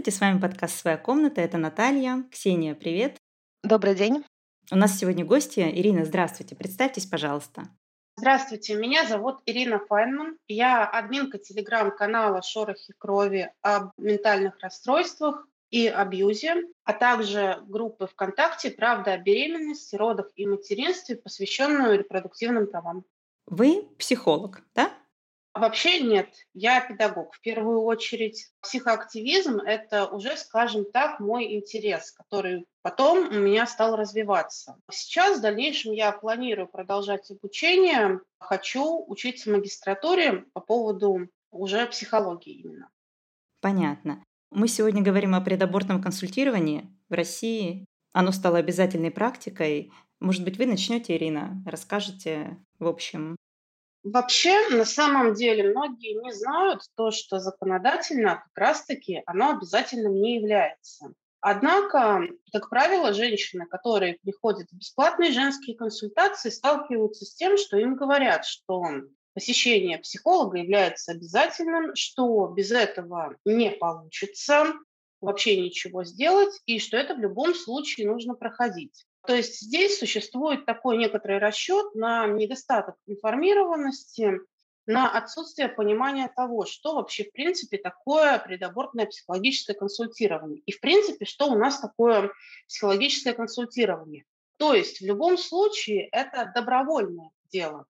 Здравствуйте, с вами подкаст «Своя комната». Это Наталья. Ксения, привет. Добрый день. У нас сегодня гости. Ирина, здравствуйте. Представьтесь, пожалуйста. Здравствуйте, меня зовут Ирина Файнман. Я админка телеграм-канала «Шорохи крови» об ментальных расстройствах и абьюзе, а также группы ВКонтакте «Правда о беременности, родах и материнстве», посвященную репродуктивным правам. Вы психолог, да? Вообще нет, я педагог в первую очередь. Психоактивизм – это уже, скажем так, мой интерес, который потом у меня стал развиваться. Сейчас в дальнейшем я планирую продолжать обучение. Хочу учиться в магистратуре по поводу уже психологии именно. Понятно. Мы сегодня говорим о предабортном консультировании в России. Оно стало обязательной практикой. Может быть, вы начнете, Ирина, расскажете, в общем, Вообще, на самом деле, многие не знают то, что законодательно как раз-таки оно обязательным не является. Однако, как правило, женщины, которые приходят в бесплатные женские консультации, сталкиваются с тем, что им говорят, что посещение психолога является обязательным, что без этого не получится вообще ничего сделать, и что это в любом случае нужно проходить. То есть здесь существует такой некоторый расчет на недостаток информированности, на отсутствие понимания того, что вообще в принципе такое предабортное психологическое консультирование. И в принципе, что у нас такое психологическое консультирование. То есть в любом случае это добровольное дело.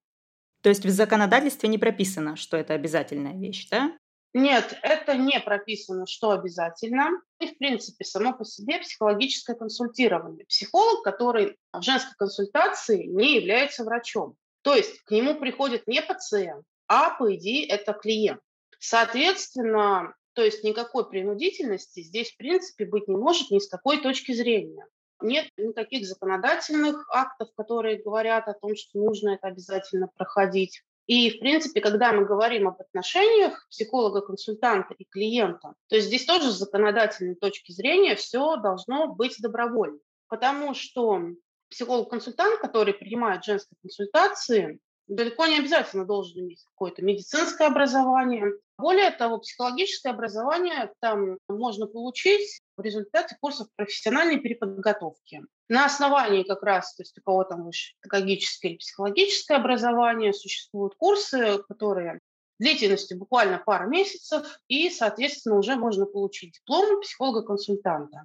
То есть в законодательстве не прописано, что это обязательная вещь, да? Нет, это не прописано, что обязательно. И, в принципе, само по себе психологическое консультирование. Психолог, который в женской консультации не является врачом. То есть к нему приходит не пациент, а, по идее, это клиент. Соответственно, то есть никакой принудительности здесь, в принципе, быть не может ни с какой точки зрения. Нет никаких законодательных актов, которые говорят о том, что нужно это обязательно проходить. И, в принципе, когда мы говорим об отношениях психолога-консультанта и клиента, то здесь тоже с законодательной точки зрения все должно быть добровольно. Потому что психолог-консультант, который принимает женские консультации, далеко не обязательно должен иметь какое-то медицинское образование. Более того, психологическое образование там можно получить в результате курсов профессиональной переподготовки. На основании как раз, то есть у кого там педагогическое или психологическое образование, существуют курсы, которые длительностью буквально пару месяцев, и, соответственно, уже можно получить диплом психолога-консультанта.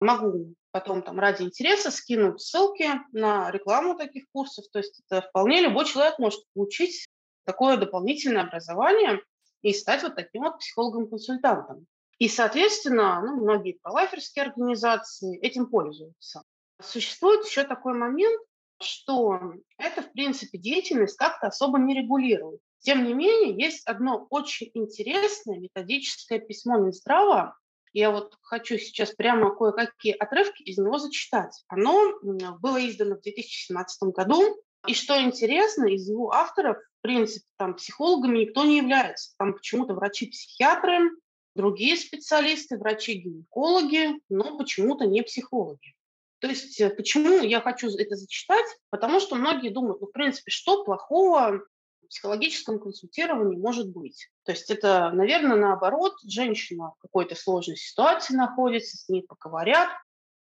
Могу потом там ради интереса скинуть ссылки на рекламу таких курсов. То есть это вполне любой человек может получить такое дополнительное образование и стать вот таким вот психологом-консультантом. И, соответственно, ну, многие пролайферские организации этим пользуются. Существует еще такой момент, что это, в принципе, деятельность как-то особо не регулирует. Тем не менее, есть одно очень интересное методическое письмо Минздрава. Я вот хочу сейчас прямо кое-какие отрывки из него зачитать. Оно было издано в 2017 году. И что интересно, из его авторов, принципе, там психологами никто не является. Там почему-то врачи-психиатры, другие специалисты, врачи-гинекологи, но почему-то не психологи. То есть э, почему я хочу это зачитать? Потому что многие думают, ну, в принципе, что плохого в психологическом консультировании может быть? То есть это, наверное, наоборот, женщина в какой-то сложной ситуации находится, с ней поговорят,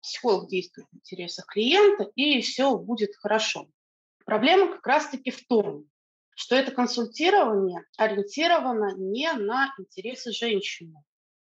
психолог действует в интересах клиента, и все будет хорошо. Проблема как раз-таки в том, что это консультирование ориентировано не на интересы женщины.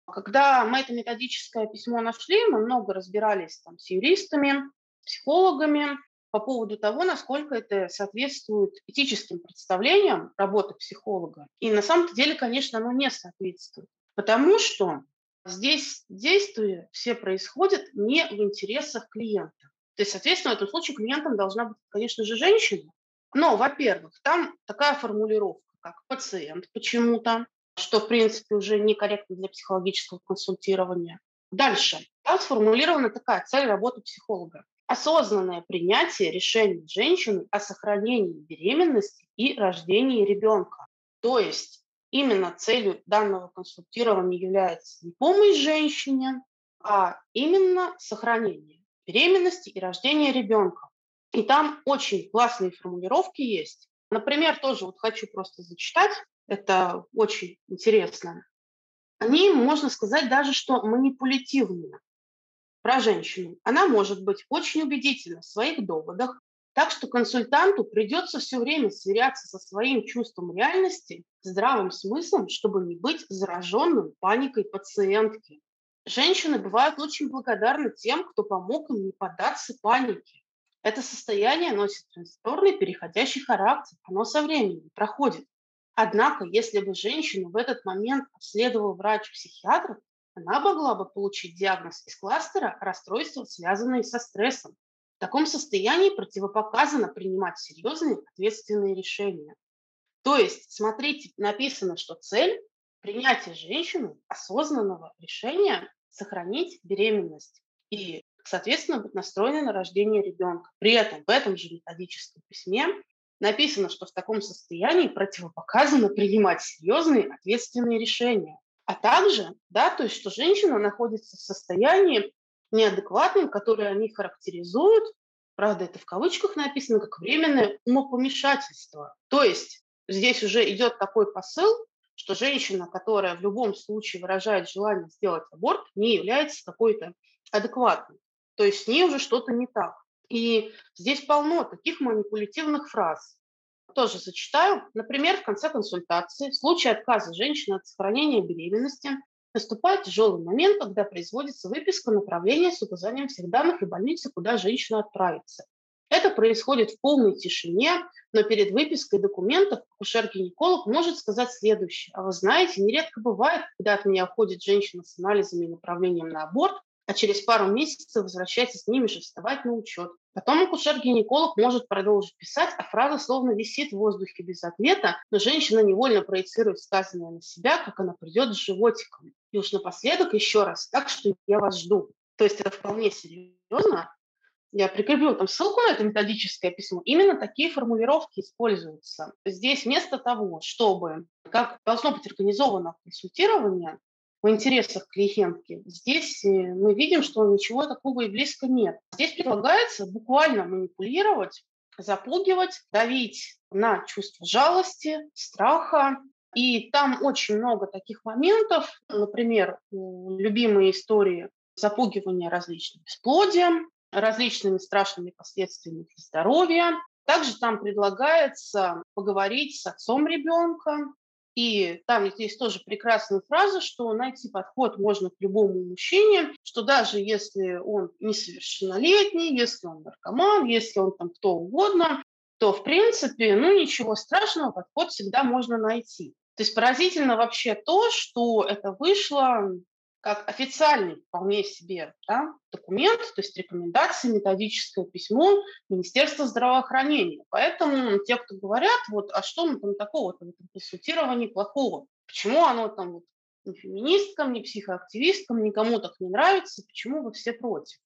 Когда мы это методическое письмо нашли, мы много разбирались там с юристами, психологами по поводу того, насколько это соответствует этическим представлениям работы психолога. И на самом деле, конечно, оно не соответствует. Потому что здесь действия все происходят не в интересах клиента. То есть, соответственно, в этом случае клиентом должна быть, конечно же, женщина. Но, во-первых, там такая формулировка, как пациент почему-то, что, в принципе, уже некорректно для психологического консультирования. Дальше. Там сформулирована такая цель работы психолога. Осознанное принятие решения женщины о сохранении беременности и рождении ребенка. То есть именно целью данного консультирования является не помощь женщине, а именно сохранение беременности и рождения ребенка. И там очень классные формулировки есть. Например, тоже вот хочу просто зачитать это очень интересно. они, можно сказать даже, что манипулятивные про женщину. Она может быть очень убедительна в своих доводах, так что консультанту придется все время сверяться со своим чувством реальности, здравым смыслом, чтобы не быть зараженным паникой пациентки. Женщины бывают очень благодарны тем, кто помог им не поддаться панике. Это состояние носит транзиторный переходящий характер, оно со временем проходит. Однако, если бы женщину в этот момент обследовал врач-психиатр, она могла бы получить диагноз из кластера расстройства, связанные со стрессом. В таком состоянии противопоказано принимать серьезные ответственные решения. То есть, смотрите, написано, что цель – принятие женщины осознанного решения сохранить беременность и, соответственно, быть настроенной на рождение ребенка. При этом в этом же методическом письме написано, что в таком состоянии противопоказано принимать серьезные ответственные решения. А также, да, то есть, что женщина находится в состоянии неадекватном, которое они характеризуют, правда, это в кавычках написано, как временное умопомешательство. То есть здесь уже идет такой посыл, что женщина, которая в любом случае выражает желание сделать аборт, не является какой-то адекватной. То есть с ней уже что-то не так. И здесь полно таких манипулятивных фраз тоже зачитаю. Например, в конце консультации, в случае отказа женщины от сохранения беременности, наступает тяжелый момент, когда производится выписка направления с указанием всех данных и больницы, куда женщина отправится. Это происходит в полной тишине, но перед выпиской документов акушер-гинеколог может сказать следующее. А вы знаете, нередко бывает, когда от меня уходит женщина с анализами и направлением на аборт, а через пару месяцев возвращается с ними же вставать на учет. Потом акушер-гинеколог может продолжить писать, а фраза словно висит в воздухе без ответа, но женщина невольно проецирует сказанное на себя, как она придет с животиком. И уж напоследок еще раз, так что я вас жду. То есть это вполне серьезно. Я прикреплю там ссылку на это методическое письмо. Именно такие формулировки используются. Здесь вместо того, чтобы, как должно быть организовано консультирование, в интересах клиентки. Здесь э, мы видим, что ничего такого и близко нет. Здесь предлагается буквально манипулировать, запугивать, давить на чувство жалости, страха. И там очень много таких моментов. Например, любимые истории запугивания различным бесплодием, различными страшными последствиями для здоровья. Также там предлагается поговорить с отцом ребенка, и там есть тоже прекрасная фраза, что найти подход можно к любому мужчине, что даже если он несовершеннолетний, если он наркоман, если он там кто угодно, то, в принципе, ну ничего страшного, подход всегда можно найти. То есть поразительно вообще то, что это вышло как официальный вполне себе да, документ, то есть рекомендации, методическое письмо Министерства здравоохранения. Поэтому те, кто говорят, вот, а что мы там такого-то в этом консультировании плохого? Почему оно там вот ни феминисткам, ни психоактивисткам, никому так не нравится, почему вы все против?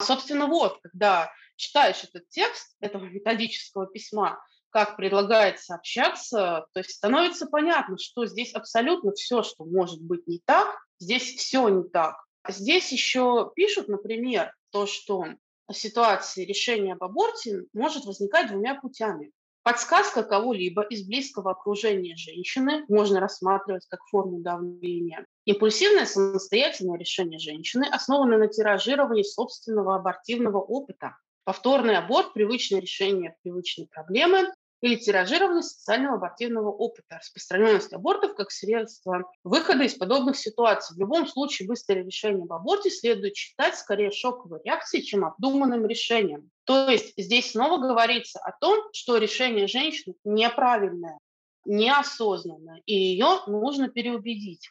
Собственно, вот, когда читаешь этот текст этого методического письма, как предлагается общаться, то есть становится понятно, что здесь абсолютно все, что может быть не так, здесь все не так. Здесь еще пишут, например, то, что ситуация решения об аборте может возникать двумя путями. Подсказка кого-либо из близкого окружения женщины можно рассматривать как форму давления. Импульсивное самостоятельное решение женщины основано на тиражировании собственного абортивного опыта. Повторный аборт – привычное решение привычной проблемы или тиражирование социального абортивного опыта, распространенность абортов как средство выхода из подобных ситуаций. В любом случае быстрое решение об аборте следует считать скорее шоковой реакцией, чем обдуманным решением. То есть здесь снова говорится о том, что решение женщины неправильное, неосознанное, и ее нужно переубедить.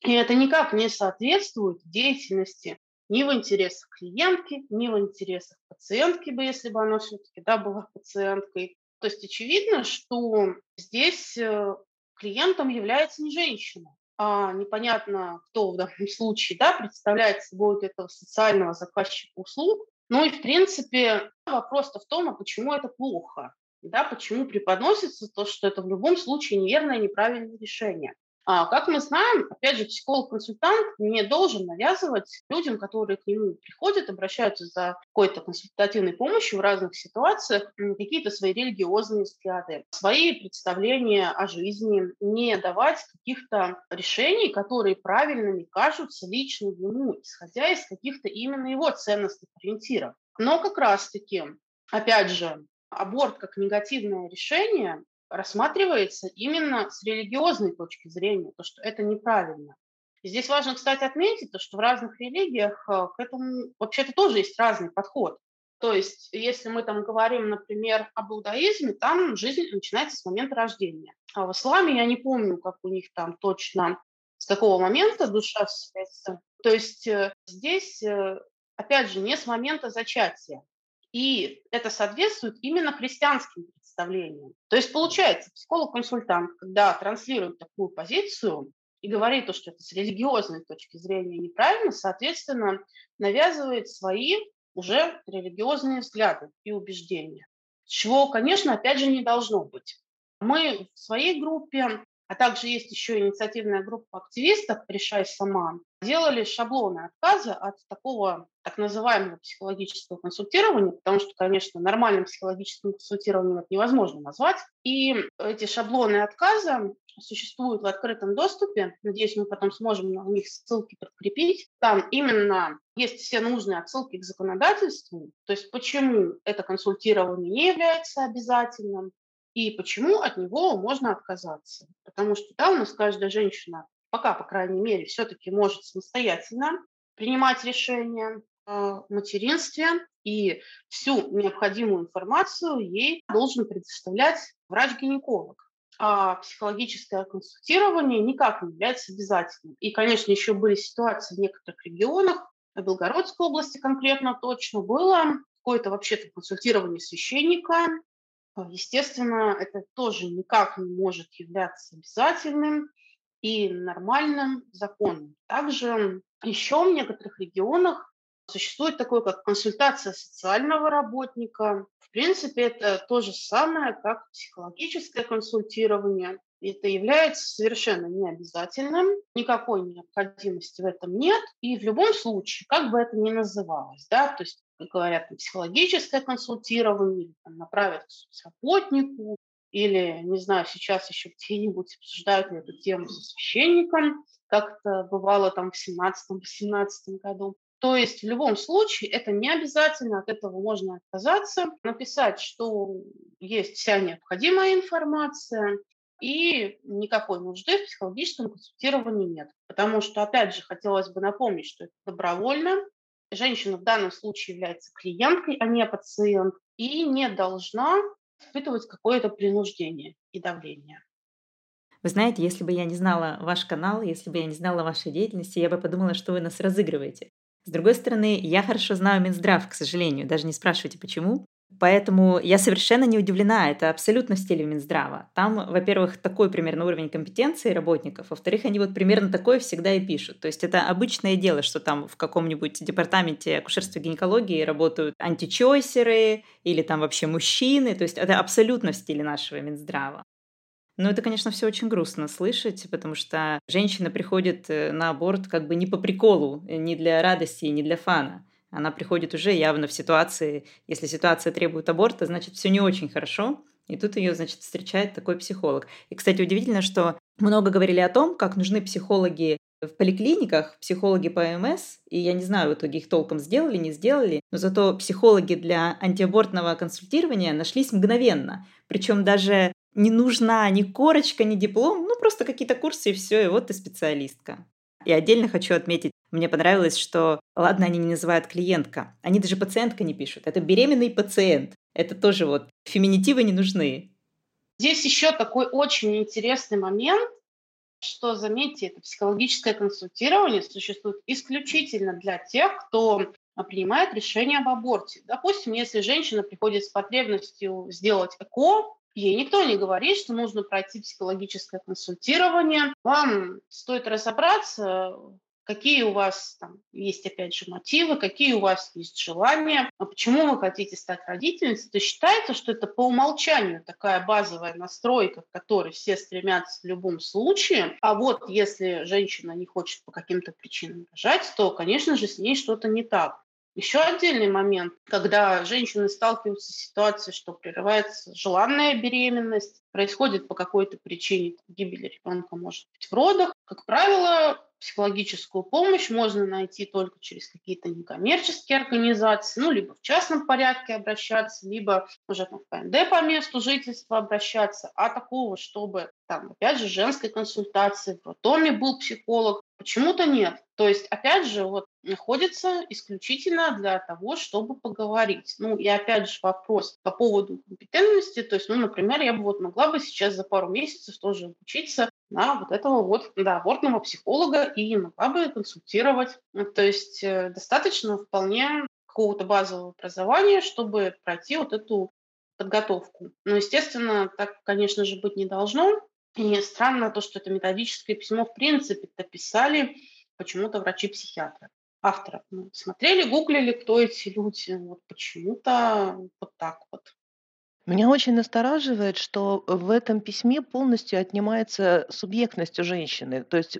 И это никак не соответствует деятельности ни в интересах клиентки, ни в интересах пациентки бы, если бы она все-таки да, была пациенткой. То есть очевидно, что здесь э, клиентом является не женщина, а непонятно, кто в данном случае да, представляет собой этого социального заказчика услуг. Ну и, в принципе, вопрос-то в том, а почему это плохо? Да, почему преподносится то, что это в любом случае неверное, неправильное решение? А, как мы знаем, опять же, психолог-консультант не должен навязывать людям, которые к нему приходят, обращаются за какой-то консультативной помощью в разных ситуациях, какие-то свои религиозные взгляды, свои представления о жизни, не давать каких-то решений, которые правильными кажутся лично ему, исходя из каких-то именно его ценностных ориентиров. Но как раз-таки, опять же, аборт как негативное решение рассматривается именно с религиозной точки зрения, то, что это неправильно. И здесь важно, кстати, отметить, то, что в разных религиях э, к этому вообще-то тоже есть разный подход. То есть, если мы там говорим, например, об иудаизме, там жизнь начинается с момента рождения. А в исламе я не помню, как у них там точно с какого момента душа вселяется. То есть э, здесь, э, опять же, не с момента зачатия. И это соответствует именно христианским представлениям. То есть получается, психолог-консультант, когда транслирует такую позицию и говорит, то, что это с религиозной точки зрения неправильно, соответственно, навязывает свои уже религиозные взгляды и убеждения. Чего, конечно, опять же, не должно быть. Мы в своей группе а также есть еще инициативная группа активистов «Решай сама», делали шаблоны отказа от такого так называемого психологического консультирования, потому что, конечно, нормальным психологическим консультированием это невозможно назвать. И эти шаблоны отказа существуют в открытом доступе. Надеюсь, мы потом сможем на них ссылки подкрепить. Там именно есть все нужные отсылки к законодательству, то есть почему это консультирование не является обязательным, и почему от него можно отказаться. Потому что да, у нас каждая женщина, пока, по крайней мере, все-таки может самостоятельно принимать решения материнстве, и всю необходимую информацию ей должен предоставлять врач-гинеколог. А психологическое консультирование никак не является обязательным. И, конечно, еще были ситуации в некоторых регионах, в Белгородской области конкретно точно, было какое-то вообще-то консультирование священника, а, естественно, это тоже никак не может являться обязательным и нормальным законом. Также еще в некоторых регионах существует такое, как консультация социального работника. В принципе, это то же самое, как психологическое консультирование. Это является совершенно необязательным, никакой необходимости в этом нет. И в любом случае, как бы это ни называлось, да, то есть как говорят, психологическое консультирование, там, направят к соцработнику, или, не знаю, сейчас еще где-нибудь обсуждают эту тему со священником, как это бывало там в 17-18 году. То есть в любом случае это не обязательно, от этого можно отказаться, написать, что есть вся необходимая информация, и никакой нужды в психологическом консультировании нет. Потому что, опять же, хотелось бы напомнить, что это добровольно, женщина в данном случае является клиенткой, а не пациент, и не должна испытывать какое-то принуждение и давление. Вы знаете, если бы я не знала ваш канал, если бы я не знала вашей деятельности, я бы подумала, что вы нас разыгрываете. С другой стороны, я хорошо знаю Минздрав, к сожалению, даже не спрашивайте почему. Поэтому я совершенно не удивлена, это абсолютно в стиле Минздрава. Там, во-первых, такой примерно уровень компетенции работников, во-вторых, они вот примерно такое всегда и пишут. То есть это обычное дело, что там в каком-нибудь департаменте акушерства и гинекологии работают античойсеры или там вообще мужчины. То есть это абсолютно в стиле нашего Минздрава. Но это, конечно, все очень грустно слышать, потому что женщина приходит э, на аборт как бы не по приколу, э, не для радости, не для фана. Она приходит уже явно в ситуации, если ситуация требует аборта, значит, все не очень хорошо. И тут ее, значит, встречает такой психолог. И, кстати, удивительно, что много говорили о том, как нужны психологи в поликлиниках, психологи по МС, и я не знаю, в итоге их толком сделали, не сделали, но зато психологи для антиабортного консультирования нашлись мгновенно. Причем даже не нужна ни корочка, ни диплом, ну просто какие-то курсы и все, и вот ты специалистка. И отдельно хочу отметить, мне понравилось, что, ладно, они не называют клиентка, они даже пациентка не пишут. Это беременный пациент. Это тоже вот феминитивы не нужны. Здесь еще такой очень интересный момент, что, заметьте, это психологическое консультирование существует исключительно для тех, кто принимает решение об аборте. Допустим, если женщина приходит с потребностью сделать ЭКО, Ей никто не говорит, что нужно пройти психологическое консультирование. Вам стоит разобраться, какие у вас там есть, опять же, мотивы, какие у вас есть желания, а почему вы хотите стать родительницей, то считается, что это по умолчанию такая базовая настройка, к которой все стремятся в любом случае. А вот если женщина не хочет по каким-то причинам рожать, то, конечно же, с ней что-то не так. Еще отдельный момент, когда женщины сталкиваются с ситуацией, что прерывается желанная беременность, происходит по какой-то причине гибель ребенка, может быть, в родах. Как правило, психологическую помощь можно найти только через какие-то некоммерческие организации, ну, либо в частном порядке обращаться, либо уже там, в ПНД по месту жительства обращаться, а такого, чтобы там, опять же, женской консультации, в роддоме был психолог, почему-то нет. То есть, опять же, вот находится исключительно для того, чтобы поговорить. Ну, и опять же вопрос по поводу компетентности, то есть, ну, например, я бы вот могла бы сейчас за пару месяцев тоже обучиться на вот этого вот да, абортного психолога и могла бы консультировать. Ну, то есть э, достаточно вполне какого-то базового образования, чтобы пройти вот эту подготовку. Но, естественно, так, конечно же, быть не должно. И странно то, что это методическое письмо в принципе написали почему-то врачи-психиатры авторов. Ну, смотрели, гуглили, кто эти люди. Вот почему-то вот так вот. Меня очень настораживает, что в этом письме полностью отнимается субъектность у женщины. То есть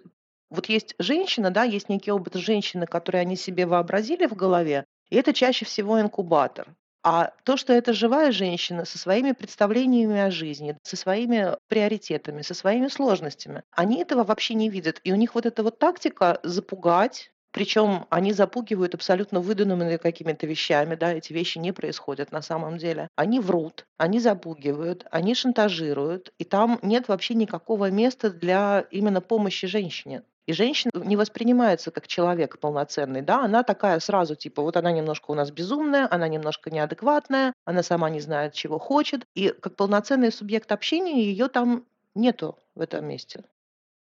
вот есть женщина, да, есть некий опыт женщины, который они себе вообразили в голове, и это чаще всего инкубатор. А то, что это живая женщина со своими представлениями о жизни, со своими приоритетами, со своими сложностями, они этого вообще не видят. И у них вот эта вот тактика запугать, причем они запугивают абсолютно выдуманными какими-то вещами, да, эти вещи не происходят на самом деле. Они врут, они запугивают, они шантажируют, и там нет вообще никакого места для именно помощи женщине. И женщина не воспринимается как человек полноценный, да, она такая сразу, типа, вот она немножко у нас безумная, она немножко неадекватная, она сама не знает, чего хочет, и как полноценный субъект общения ее там нету в этом месте.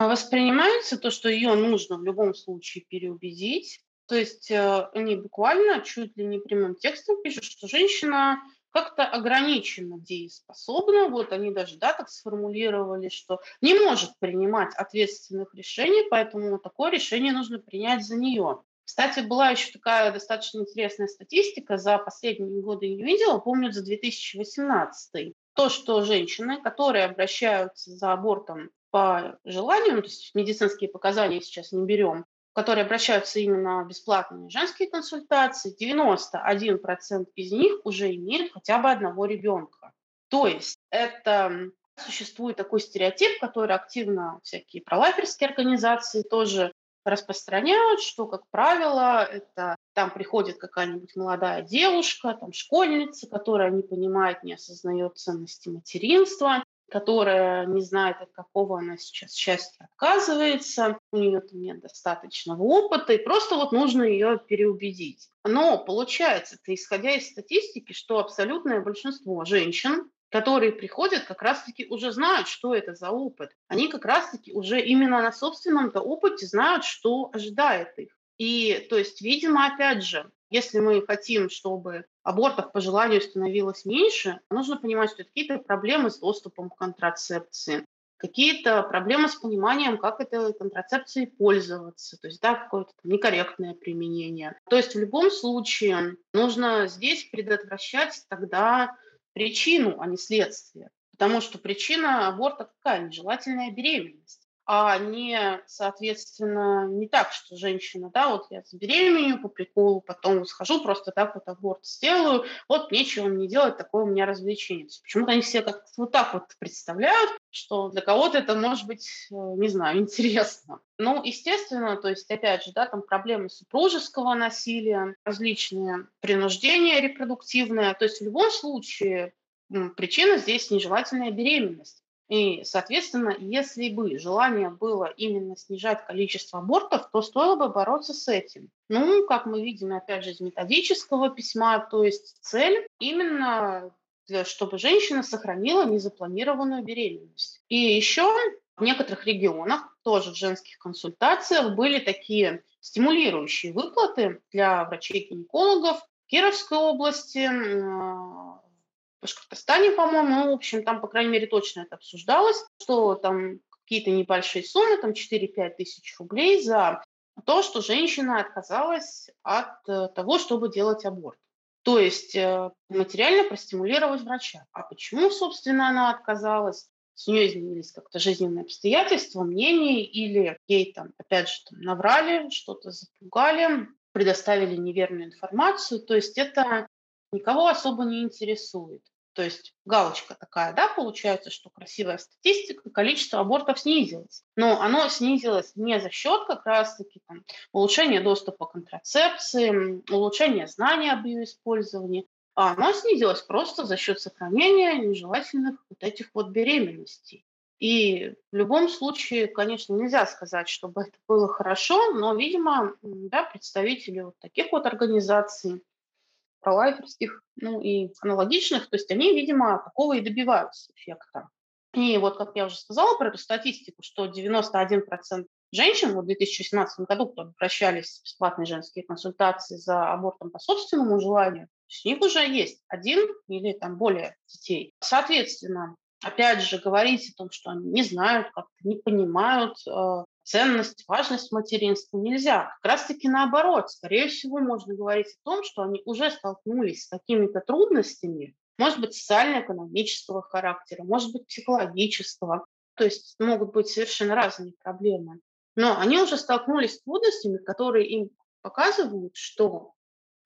А воспринимается то, что ее нужно в любом случае переубедить. То есть э, они буквально чуть ли не прямым текстом пишут, что женщина как-то ограниченно дееспособна. Вот они даже да, так сформулировали, что не может принимать ответственных решений, поэтому такое решение нужно принять за нее. Кстати, была еще такая достаточно интересная статистика, за последние годы не видела, помню, за 2018. То, что женщины, которые обращаются за абортом по желанию, ну, то есть медицинские показания сейчас не берем, которые обращаются именно бесплатные женские консультации, 91% из них уже имеют хотя бы одного ребенка. То есть это существует такой стереотип, который активно всякие пролайферские организации тоже распространяют, что, как правило, это там приходит какая-нибудь молодая девушка, там школьница, которая не понимает, не осознает ценности материнства, которая не знает, от какого она сейчас счастья отказывается, у нее там нет достаточного опыта, и просто вот нужно ее переубедить. Но получается, это исходя из статистики, что абсолютное большинство женщин, которые приходят, как раз-таки уже знают, что это за опыт. Они как раз-таки уже именно на собственном-то опыте знают, что ожидает их. И, то есть, видимо, опять же, если мы хотим, чтобы абортов по желанию становилось меньше, нужно понимать, что это какие-то проблемы с доступом к контрацепции, какие-то проблемы с пониманием, как этой контрацепцией пользоваться, то есть да, какое-то некорректное применение. То есть в любом случае нужно здесь предотвращать тогда причину, а не следствие. Потому что причина аборта какая? Нежелательная беременность а не, соответственно, не так, что женщина, да, вот я забеременею по приколу, потом схожу, просто так вот аборт сделаю, вот нечего мне делать, такое у меня развлечение. Почему-то они все как-то вот так вот представляют, что для кого-то это может быть, э, не знаю, интересно. Ну, естественно, то есть, опять же, да, там проблемы супружеского насилия, различные принуждения репродуктивные. То есть в любом случае причина здесь нежелательная беременность. И, соответственно, если бы желание было именно снижать количество абортов, то стоило бы бороться с этим. Ну, как мы видим, опять же, из методического письма, то есть цель именно для, чтобы женщина сохранила незапланированную беременность. И еще в некоторых регионах, тоже в женских консультациях, были такие стимулирующие выплаты для врачей-гинекологов в Кировской области, Башкортостане, по-моему, ну, в общем, там, по крайней мере, точно это обсуждалось, что там какие-то небольшие суммы, там 4-5 тысяч рублей за то, что женщина отказалась от э, того, чтобы делать аборт. То есть э, материально простимулировать врача. А почему, собственно, она отказалась? С нее изменились как-то жизненные обстоятельства, мнения, или ей там, опять же, там, наврали, что-то запугали, предоставили неверную информацию. То есть это никого особо не интересует. То есть галочка такая, да, получается, что красивая статистика, количество абортов снизилось. Но оно снизилось не за счет как раз-таки там, улучшения доступа к контрацепции, улучшения знаний об ее использовании, а оно снизилось просто за счет сохранения нежелательных вот этих вот беременностей. И в любом случае, конечно, нельзя сказать, чтобы это было хорошо, но, видимо, да, представители вот таких вот организаций, пролайферских, ну и аналогичных, то есть они, видимо, такого и добиваются эффекта. И вот, как я уже сказала про эту статистику, что 91% женщин вот в 2017 году, кто обращались в бесплатные женские консультации за абортом по собственному желанию, у них уже есть один или там более детей. Соответственно, опять же, говорить о том, что они не знают, как-то не понимают, э, ценность, важность материнства нельзя. Как раз-таки наоборот. Скорее всего, можно говорить о том, что они уже столкнулись с какими-то трудностями, может быть, социально-экономического характера, может быть, психологического. То есть могут быть совершенно разные проблемы. Но они уже столкнулись с трудностями, которые им показывают, что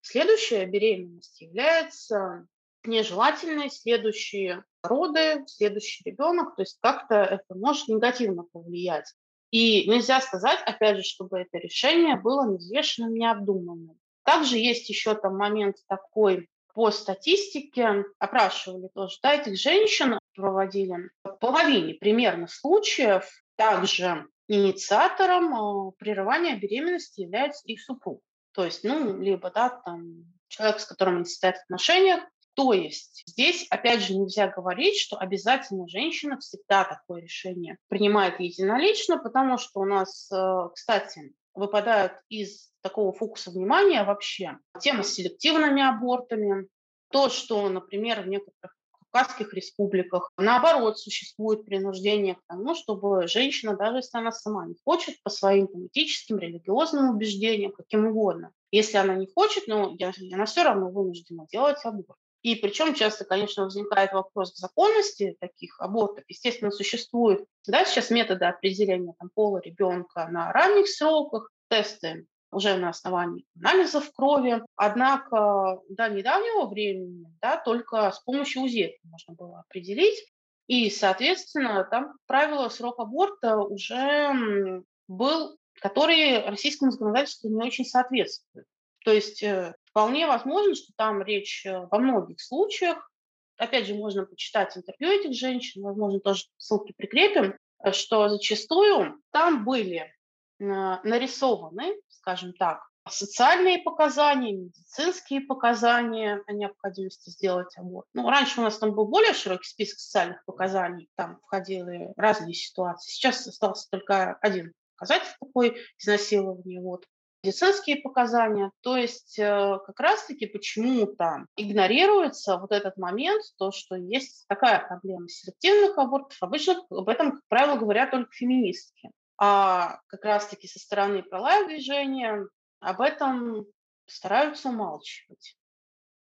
следующая беременность является нежелательной, следующие роды, следующий ребенок, то есть как-то это может негативно повлиять и нельзя сказать, опять же, чтобы это решение было неизвешенным, необдуманным. Также есть еще там момент такой, по статистике опрашивали тоже, да, этих женщин проводили. В половине примерно случаев также инициатором э, прерывания беременности является их супруг. То есть, ну, либо, да, там, человек, с которым они состоят в отношениях, то есть здесь, опять же, нельзя говорить, что обязательно женщина всегда такое решение принимает единолично, потому что у нас, э, кстати, выпадают из такого фокуса внимания вообще тема с селективными абортами, то, что, например, в некоторых кавказских республиках. Наоборот, существует принуждение к тому, чтобы женщина, даже если она сама не хочет, по своим политическим, религиозным убеждениям, каким угодно, если она не хочет, но она все равно вынуждена делать аборт. И причем часто, конечно, возникает вопрос законности таких абортов. Естественно, существуют да, сейчас методы определения там, пола ребенка на ранних сроках, тесты уже на основании анализов крови. Однако до недавнего времени да, только с помощью УЗИ можно было определить. И, соответственно, там, правило, срок аборта уже был, который российскому законодательству не очень соответствует. То есть э, вполне возможно, что там речь э, во многих случаях, опять же, можно почитать интервью этих женщин, возможно, тоже ссылки прикрепим, э, что зачастую там были нарисованы, скажем так, социальные показания, медицинские показания о необходимости сделать аборт. Ну, раньше у нас там был более широкий список социальных показаний, там входили разные ситуации. Сейчас остался только один показатель такой изнасилования. Вот медицинские показания. То есть э, как раз-таки почему-то игнорируется вот этот момент, то, что есть такая проблема селективных абортов. Обычно об этом, как правило, говорят только феминистки. А как раз-таки со стороны пролайв движения об этом стараются умалчивать.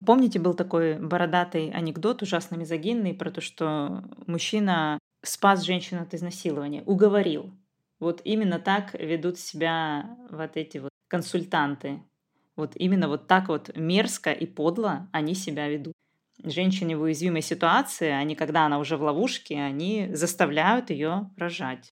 Помните, был такой бородатый анекдот, ужасно мизогинный, про то, что мужчина спас женщину от изнасилования, уговорил. Вот именно так ведут себя вот эти вот консультанты. Вот именно вот так вот мерзко и подло они себя ведут. Женщине в уязвимой ситуации, они, когда она уже в ловушке, они заставляют ее рожать.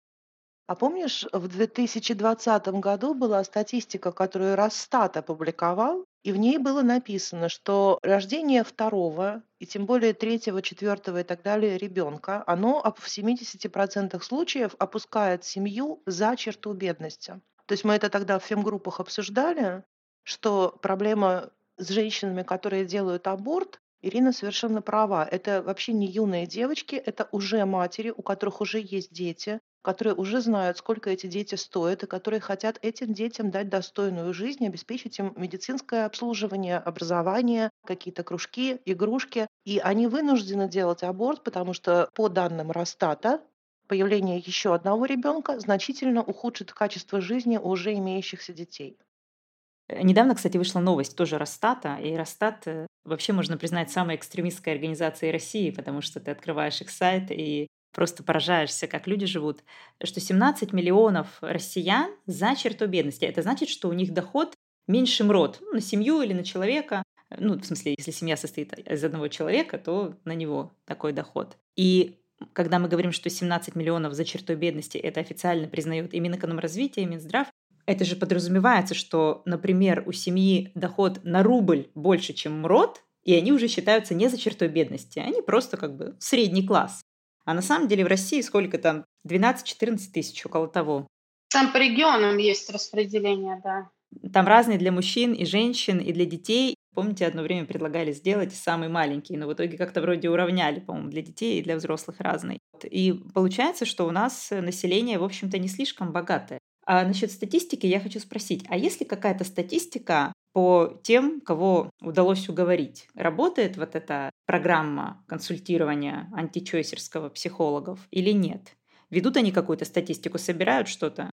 А помнишь, в 2020 году была статистика, которую Росстат опубликовал, и в ней было написано, что рождение второго, и тем более третьего, четвертого и так далее ребенка, оно в 70% случаев опускает семью за черту бедности. То есть мы это тогда в фемгруппах обсуждали, что проблема с женщинами, которые делают аборт, Ирина совершенно права. Это вообще не юные девочки, это уже матери, у которых уже есть дети, которые уже знают, сколько эти дети стоят, и которые хотят этим детям дать достойную жизнь, обеспечить им медицинское обслуживание, образование, какие-то кружки, игрушки. И они вынуждены делать аборт, потому что по данным Росстата появление еще одного ребенка значительно ухудшит качество жизни уже имеющихся детей. Э, недавно, кстати, вышла новость тоже Росстата, и Росстат э, вообще можно признать самой экстремистской организацией России, потому что ты открываешь их сайт и просто поражаешься, как люди живут, что 17 миллионов россиян за чертой бедности. Это значит, что у них доход меньше МРОД ну, на семью или на человека. Ну, в смысле, если семья состоит из одного человека, то на него такой доход. И когда мы говорим, что 17 миллионов за чертой бедности, это официально признает и Минэкономразвитие, и Минздрав, это же подразумевается, что, например, у семьи доход на рубль больше, чем МРОД, и они уже считаются не за чертой бедности, они просто как бы средний класс. А на самом деле в России сколько там? 12-14 тысяч, около того. Там по регионам есть распределение, да. Там разные для мужчин и женщин, и для детей. Помните, одно время предлагали сделать самый маленький, но в итоге как-то вроде уравняли, по-моему, для детей и для взрослых разный. И получается, что у нас население, в общем-то, не слишком богатое. А насчет статистики я хочу спросить, а есть ли какая-то статистика по тем, кого удалось уговорить? Работает вот эта программа консультирования античойсерского психологов или нет? Ведут они какую-то статистику, собирают что-то?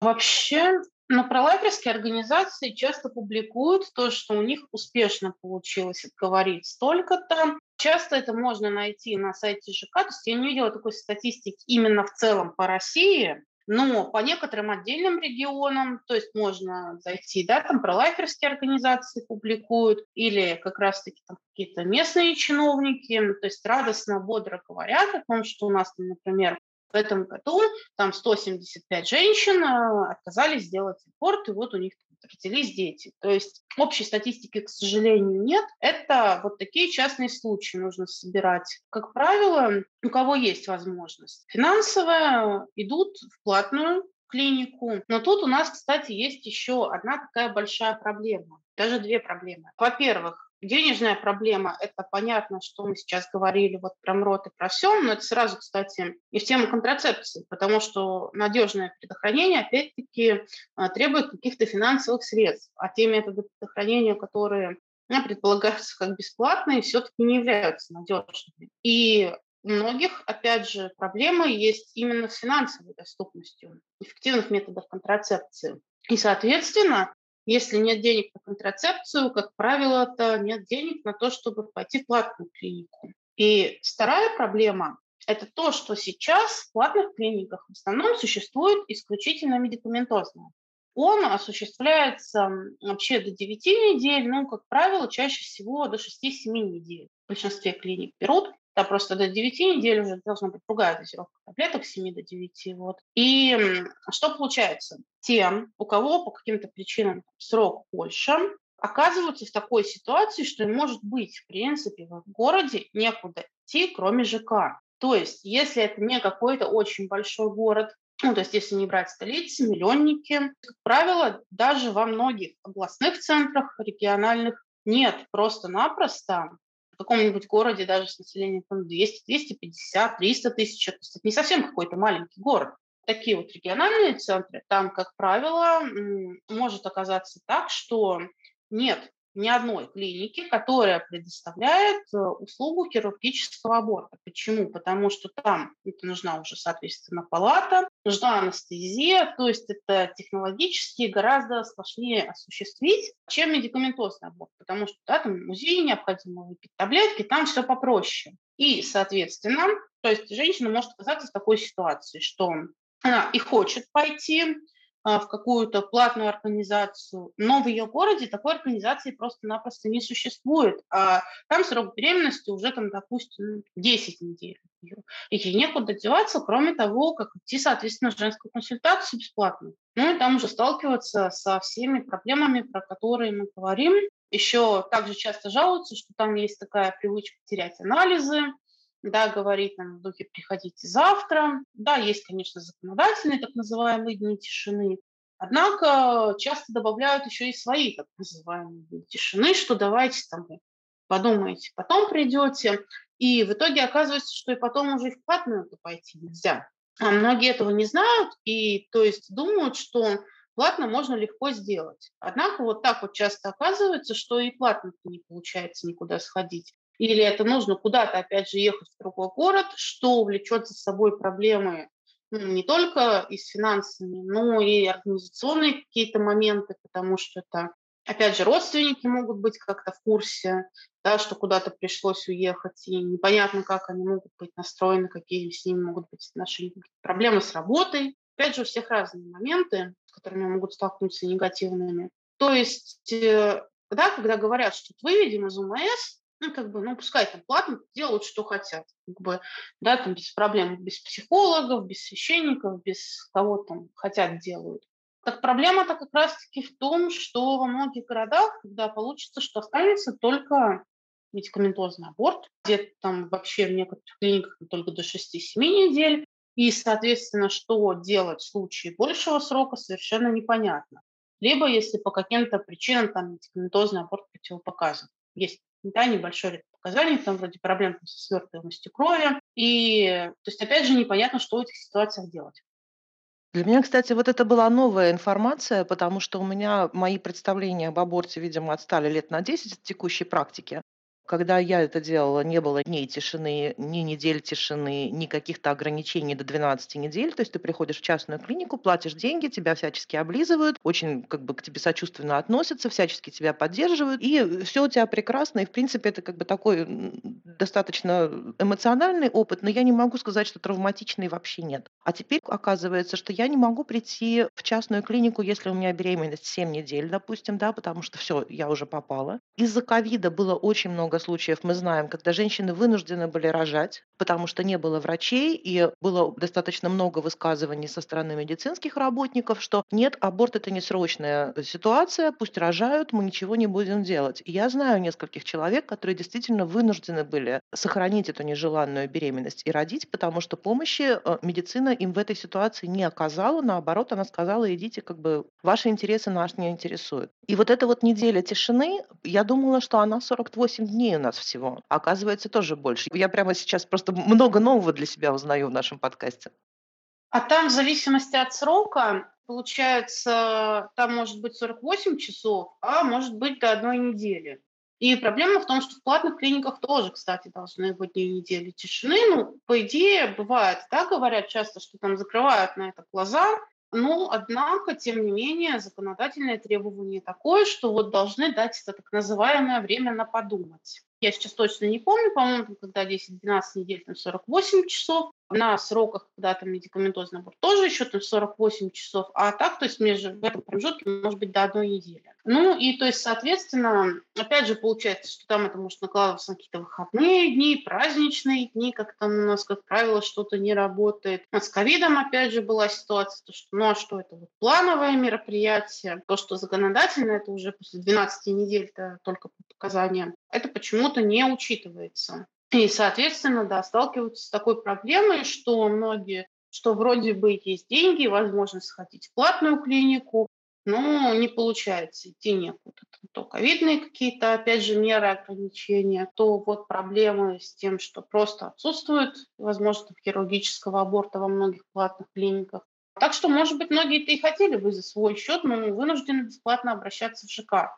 Вообще, на пролайферские организации часто публикуют то, что у них успешно получилось отговорить столько-то. Часто это можно найти на сайте ЖК. То есть я не видела такой статистики именно в целом по России, но по некоторым отдельным регионам, то есть можно зайти, да, там пролайферские организации публикуют, или как раз-таки там какие-то местные чиновники, то есть радостно, бодро говорят о том, что у нас, например, в этом году там 175 женщин э, отказались сделать аборт, и вот у них родились дети. То есть общей статистики, к сожалению, нет. Это вот такие частные случаи нужно собирать. Как правило, у кого есть возможность финансовая, идут в платную клинику. Но тут у нас, кстати, есть еще одна такая большая проблема. Даже две проблемы. Во-первых, Денежная проблема – это понятно, что мы сейчас говорили вот про МРОТ и про все, но это сразу, кстати, и в тему контрацепции, потому что надежное предохранение, опять-таки, а, требует каких-то финансовых средств, а те методы предохранения, которые ну, предполагаются как бесплатные, все-таки не являются надежными. И у многих, опять же, проблемы есть именно с финансовой доступностью эффективных методов контрацепции. И, соответственно, если нет денег на контрацепцию, как правило, это нет денег на то, чтобы пойти в платную клинику. И вторая проблема – это то, что сейчас в платных клиниках в основном существует исключительно медикаментозное. Он осуществляется вообще до 9 недель, но, как правило, чаще всего до 6-7 недель. В большинстве клиник берут. Да, просто до 9 недель уже должна быть другая дозировка таблеток, 7 до 9. Вот. И что получается? Тем, у кого по каким-то причинам срок больше, оказываются в такой ситуации, что им может быть, в принципе, в городе некуда идти, кроме ЖК. То есть, если это не какой-то очень большой город, ну, то есть, если не брать столицы, миллионники, как правило, даже во многих областных центрах, региональных, нет просто-напросто в каком-нибудь городе даже с населением 200, 250, 300 тысяч, это не совсем какой-то маленький город. Такие вот региональные центры, там, как правило, может оказаться так, что нет ни одной клиники, которая предоставляет э, услугу хирургического аборта. Почему? Потому что там это нужна уже, соответственно, палата, нужна анестезия, то есть это технологически гораздо сложнее осуществить, чем медикаментозный аборт, потому что да, там УЗИ необходимо выпить таблетки, там все попроще. И, соответственно, то есть женщина может оказаться в такой ситуации, что она и хочет пойти в какую-то платную организацию, но в ее городе такой организации просто-напросто не существует. А там срок беременности уже, там, допустим, 10 недель. И ей некуда деваться, кроме того, как идти, соответственно, в женскую консультацию бесплатно. Ну и там уже сталкиваться со всеми проблемами, про которые мы говорим. Еще также часто жалуются, что там есть такая привычка терять анализы, да, говорить нам в духе «приходите завтра». Да, есть, конечно, законодательные так называемые дни тишины, однако часто добавляют еще и свои так называемые дни тишины, что давайте там подумайте, потом придете. И в итоге оказывается, что и потом уже в платную пойти нельзя. А многие этого не знают и то есть думают, что платно можно легко сделать. Однако вот так вот часто оказывается, что и платно не получается никуда сходить. Или это нужно куда-то, опять же, ехать в другой город, что влечет за собой проблемы ну, не только и с финансами, но и организационные какие-то моменты, потому что это, опять же, родственники могут быть как-то в курсе, да, что куда-то пришлось уехать, и непонятно, как они могут быть настроены, какие с ними могут быть отношения, проблемы с работой. Опять же, у всех разные моменты, с которыми могут столкнуться негативными. То есть, э, да, когда говорят, что выведем из УМС, ну, как бы, ну, пускай там платно делают, что хотят. Как бы, да, там без проблем, без психологов, без священников, без кого там хотят делают. Так проблема-то как раз-таки в том, что во многих городах, когда получится, что останется только медикаментозный аборт, где-то там вообще в некоторых клиниках только до 6-7 недель, и, соответственно, что делать в случае большего срока, совершенно непонятно. Либо, если по каким-то причинам там медикаментозный аборт противопоказан. Есть да, небольшой показаний, там вроде проблем со свертываемостью крови. И, то есть, опять же, непонятно, что в этих ситуациях делать. Для меня, кстати, вот это была новая информация, потому что у меня мои представления об аборте, видимо, отстали лет на 10 от текущей практики. Когда я это делала, не было ни тишины, ни недель тишины, ни каких-то ограничений до 12 недель. То есть ты приходишь в частную клинику, платишь деньги, тебя всячески облизывают, очень как бы к тебе сочувственно относятся, всячески тебя поддерживают, и все у тебя прекрасно. И, в принципе, это как бы такой достаточно эмоциональный опыт, но я не могу сказать, что травматичный вообще нет. А теперь оказывается, что я не могу прийти в частную клинику, если у меня беременность 7 недель, допустим, да, потому что все, я уже попала. Из-за ковида было очень много много случаев мы знаем, когда женщины вынуждены были рожать, потому что не было врачей, и было достаточно много высказываний со стороны медицинских работников, что нет, аборт это не срочная ситуация, пусть рожают, мы ничего не будем делать. И я знаю нескольких человек, которые действительно вынуждены были сохранить эту нежеланную беременность и родить, потому что помощи э, медицина им в этой ситуации не оказала, наоборот, она сказала, идите, как бы ваши интересы нас не интересуют. И вот эта вот неделя тишины, я думала, что она 48 дней дней у нас всего. Оказывается, тоже больше. Я прямо сейчас просто много нового для себя узнаю в нашем подкасте. А там в зависимости от срока, получается, там может быть 48 часов, а может быть до одной недели. И проблема в том, что в платных клиниках тоже, кстати, должны быть две недели тишины. Ну, по идее, бывает, да, говорят часто, что там закрывают на это глаза, но, однако, тем не менее, законодательное требование такое, что вот должны дать это так называемое время на подумать. Я сейчас точно не помню, по-моему, когда 10-12 недель, там 48 часов, на сроках, когда там медикаментозный аборт, тоже еще там 48 часов, а так, то есть между в этом промежутке может быть до одной недели. Ну и то есть, соответственно, опять же получается, что там это может накладываться на какие-то выходные дни, праздничные дни, как там у нас, как правило, что-то не работает. А с ковидом, опять же, была ситуация, то, что, ну а что это вот плановое мероприятие, то, что законодательно, это уже после 12 недель -то только по показаниям, это почему-то не учитывается. И, соответственно, да, сталкиваются с такой проблемой, что многие, что вроде бы есть деньги, возможность сходить в платную клинику, но не получается идти некуда. То ковидные какие-то, опять же, меры ограничения, то вот проблемы с тем, что просто отсутствует возможность хирургического аборта во многих платных клиниках. Так что, может быть, многие-то и хотели бы за свой счет, но вынуждены бесплатно обращаться в ЖК.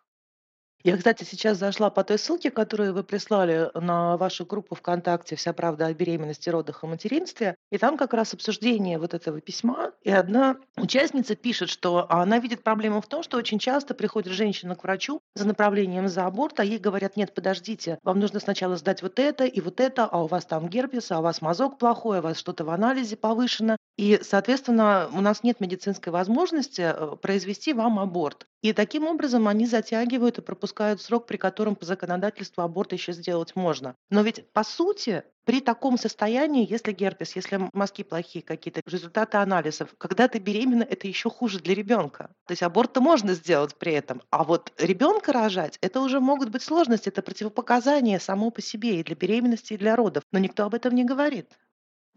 Я, кстати, сейчас зашла по той ссылке, которую вы прислали на вашу группу ВКонтакте «Вся правда о беременности, родах и материнстве». И там как раз обсуждение вот этого письма. И одна участница пишет, что она видит проблему в том, что очень часто приходит женщина к врачу за направлением за аборт, а ей говорят, нет, подождите, вам нужно сначала сдать вот это и вот это, а у вас там герпес, а у вас мазок плохой, а у вас что-то в анализе повышено. И, соответственно, у нас нет медицинской возможности э, произвести вам аборт. И таким образом они затягивают и пропускают срок, при котором по законодательству аборт еще сделать можно. Но ведь по сути при таком состоянии, если герпес, если мазки плохие какие-то, результаты анализов, когда ты беременна, это еще хуже для ребенка. То есть аборт-то можно сделать при этом, а вот ребенка рожать, это уже могут быть сложности, это противопоказания само по себе и для беременности, и для родов. Но никто об этом не говорит.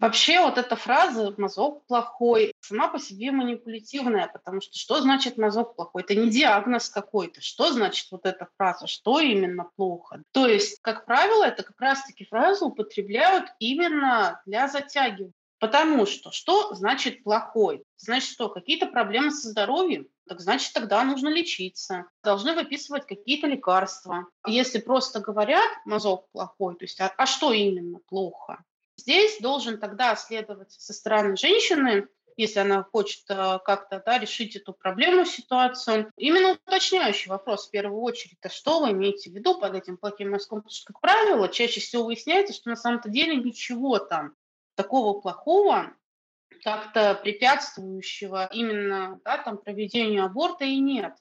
Вообще вот эта фраза «мазок плохой» сама по себе манипулятивная, потому что что значит мазок плохой? Это не диагноз какой-то. Что значит вот эта фраза? Что именно плохо? То есть, как правило, это как раз-таки фразу употребляют именно для затягивания. Потому что что значит плохой? Значит что, какие-то проблемы со здоровьем? Так значит, тогда нужно лечиться. Должны выписывать какие-то лекарства. Если просто говорят, мазок плохой, то есть а, а что именно плохо? Здесь должен тогда следовать со стороны женщины если она хочет э, как-то да, решить эту проблему, ситуацию. Именно уточняющий вопрос в первую очередь, а что вы имеете в виду под этим плохим мазком? Потому что, как правило, чаще всего выясняется, что на самом-то деле ничего там такого плохого, как-то препятствующего именно да, там, проведению аборта и нет.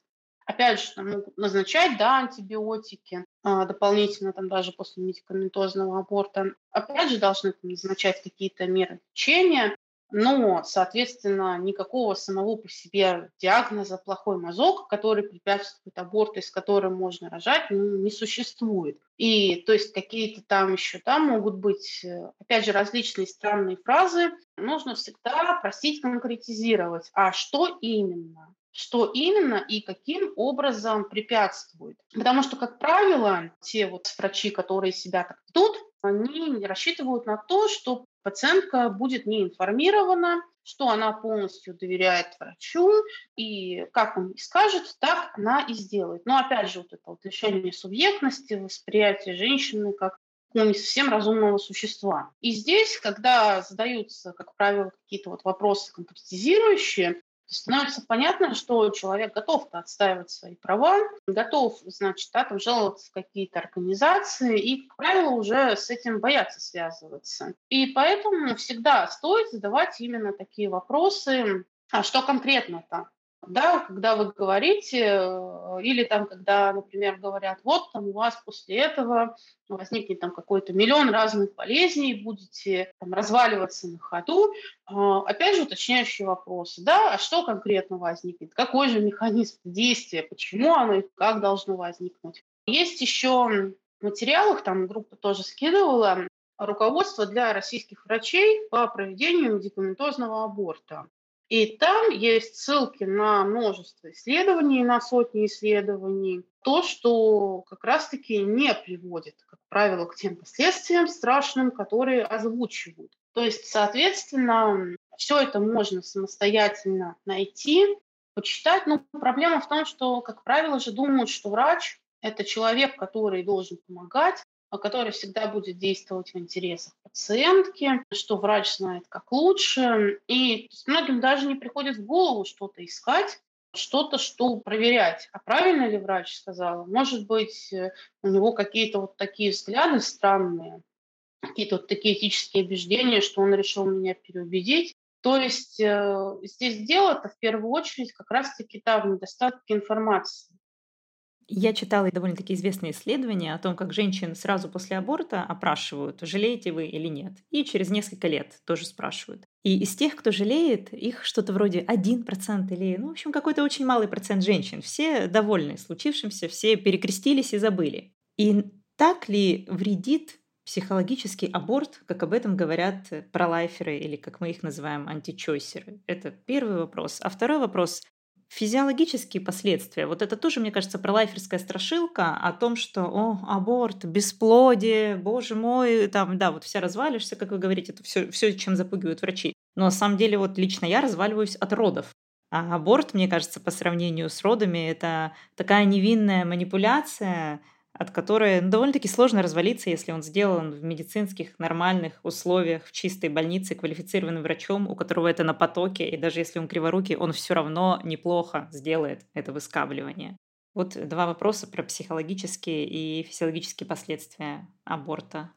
Опять же, там могут назначать да, антибиотики а, дополнительно, там даже после медикаментозного аборта. Опять же, должны там, назначать какие-то меры лечения но, соответственно, никакого самого по себе диагноза плохой мазок, который препятствует аборту, из которого можно рожать, ну, не существует. И то есть какие-то там еще там могут быть, э, опять же, различные странные фразы. Нужно всегда просить конкретизировать, а что именно? Что именно и каким образом препятствует. Потому что, как правило, те вот врачи, которые себя так ведут, они рассчитывают на то, что пациентка будет не информирована, что она полностью доверяет врачу, и как он скажет, так она и сделает. Но опять же, вот это вот лишение субъектности, восприятие женщины как ну, не совсем разумного существа. И здесь, когда задаются, как правило, какие-то вот вопросы конкретизирующие, становится понятно, что человек готов отстаивать свои права, готов, значит, да, там, жаловаться в какие-то организации, и, как правило, уже с этим боятся связываться. И поэтому всегда стоит задавать именно такие вопросы, а что конкретно-то? Да, когда вы говорите, э, или там, когда, например, говорят, вот там у вас после этого возникнет там какой-то миллион разных болезней, будете там разваливаться на ходу. А, опять же, уточняющие вопросы, да, а что конкретно возникнет, какой же механизм действия, почему оно и как должно возникнуть. Есть еще в материалах, там группа тоже скидывала, руководство для российских врачей по проведению медикаментозного аборта. И там есть ссылки на множество исследований, на сотни исследований. То, что как раз-таки не приводит, как правило, к тем последствиям страшным, которые озвучивают. То есть, соответственно, все это можно самостоятельно найти, почитать. Но проблема в том, что, как правило, же думают, что врач – это человек, который должен помогать, который всегда будет действовать в интересах пациентки, что врач знает как лучше. И многим даже не приходит в голову что-то искать, что-то, что проверять. А правильно ли врач сказал? Может быть, э, у него какие-то вот такие взгляды странные, какие-то вот такие этические убеждения, что он решил меня переубедить. То есть э, здесь дело-то в первую очередь как раз-таки да, в информации. Я читала довольно-таки известные исследования о том, как женщин сразу после аборта опрашивают, жалеете вы или нет. И через несколько лет тоже спрашивают. И из тех, кто жалеет, их что-то вроде 1% или, ну, в общем, какой-то очень малый процент женщин. Все довольны случившимся, все перекрестились и забыли. И так ли вредит психологический аборт, как об этом говорят пролайферы или, как мы их называем, античойсеры? Это первый вопрос. А второй вопрос Физиологические последствия. Вот это тоже, мне кажется, пролайферская страшилка о том, что о, аборт, бесплодие, боже мой, там, да, вот вся развалишься, как вы говорите, это все, все, чем запугивают врачи. Но на самом деле вот лично я разваливаюсь от родов. А аборт, мне кажется, по сравнению с родами, это такая невинная манипуляция, от которой довольно-таки сложно развалиться, если он сделан в медицинских нормальных условиях, в чистой больнице, квалифицированным врачом, у которого это на потоке, и даже если он криворукий, он все равно неплохо сделает это выскабливание. Вот два вопроса про психологические и физиологические последствия аборта.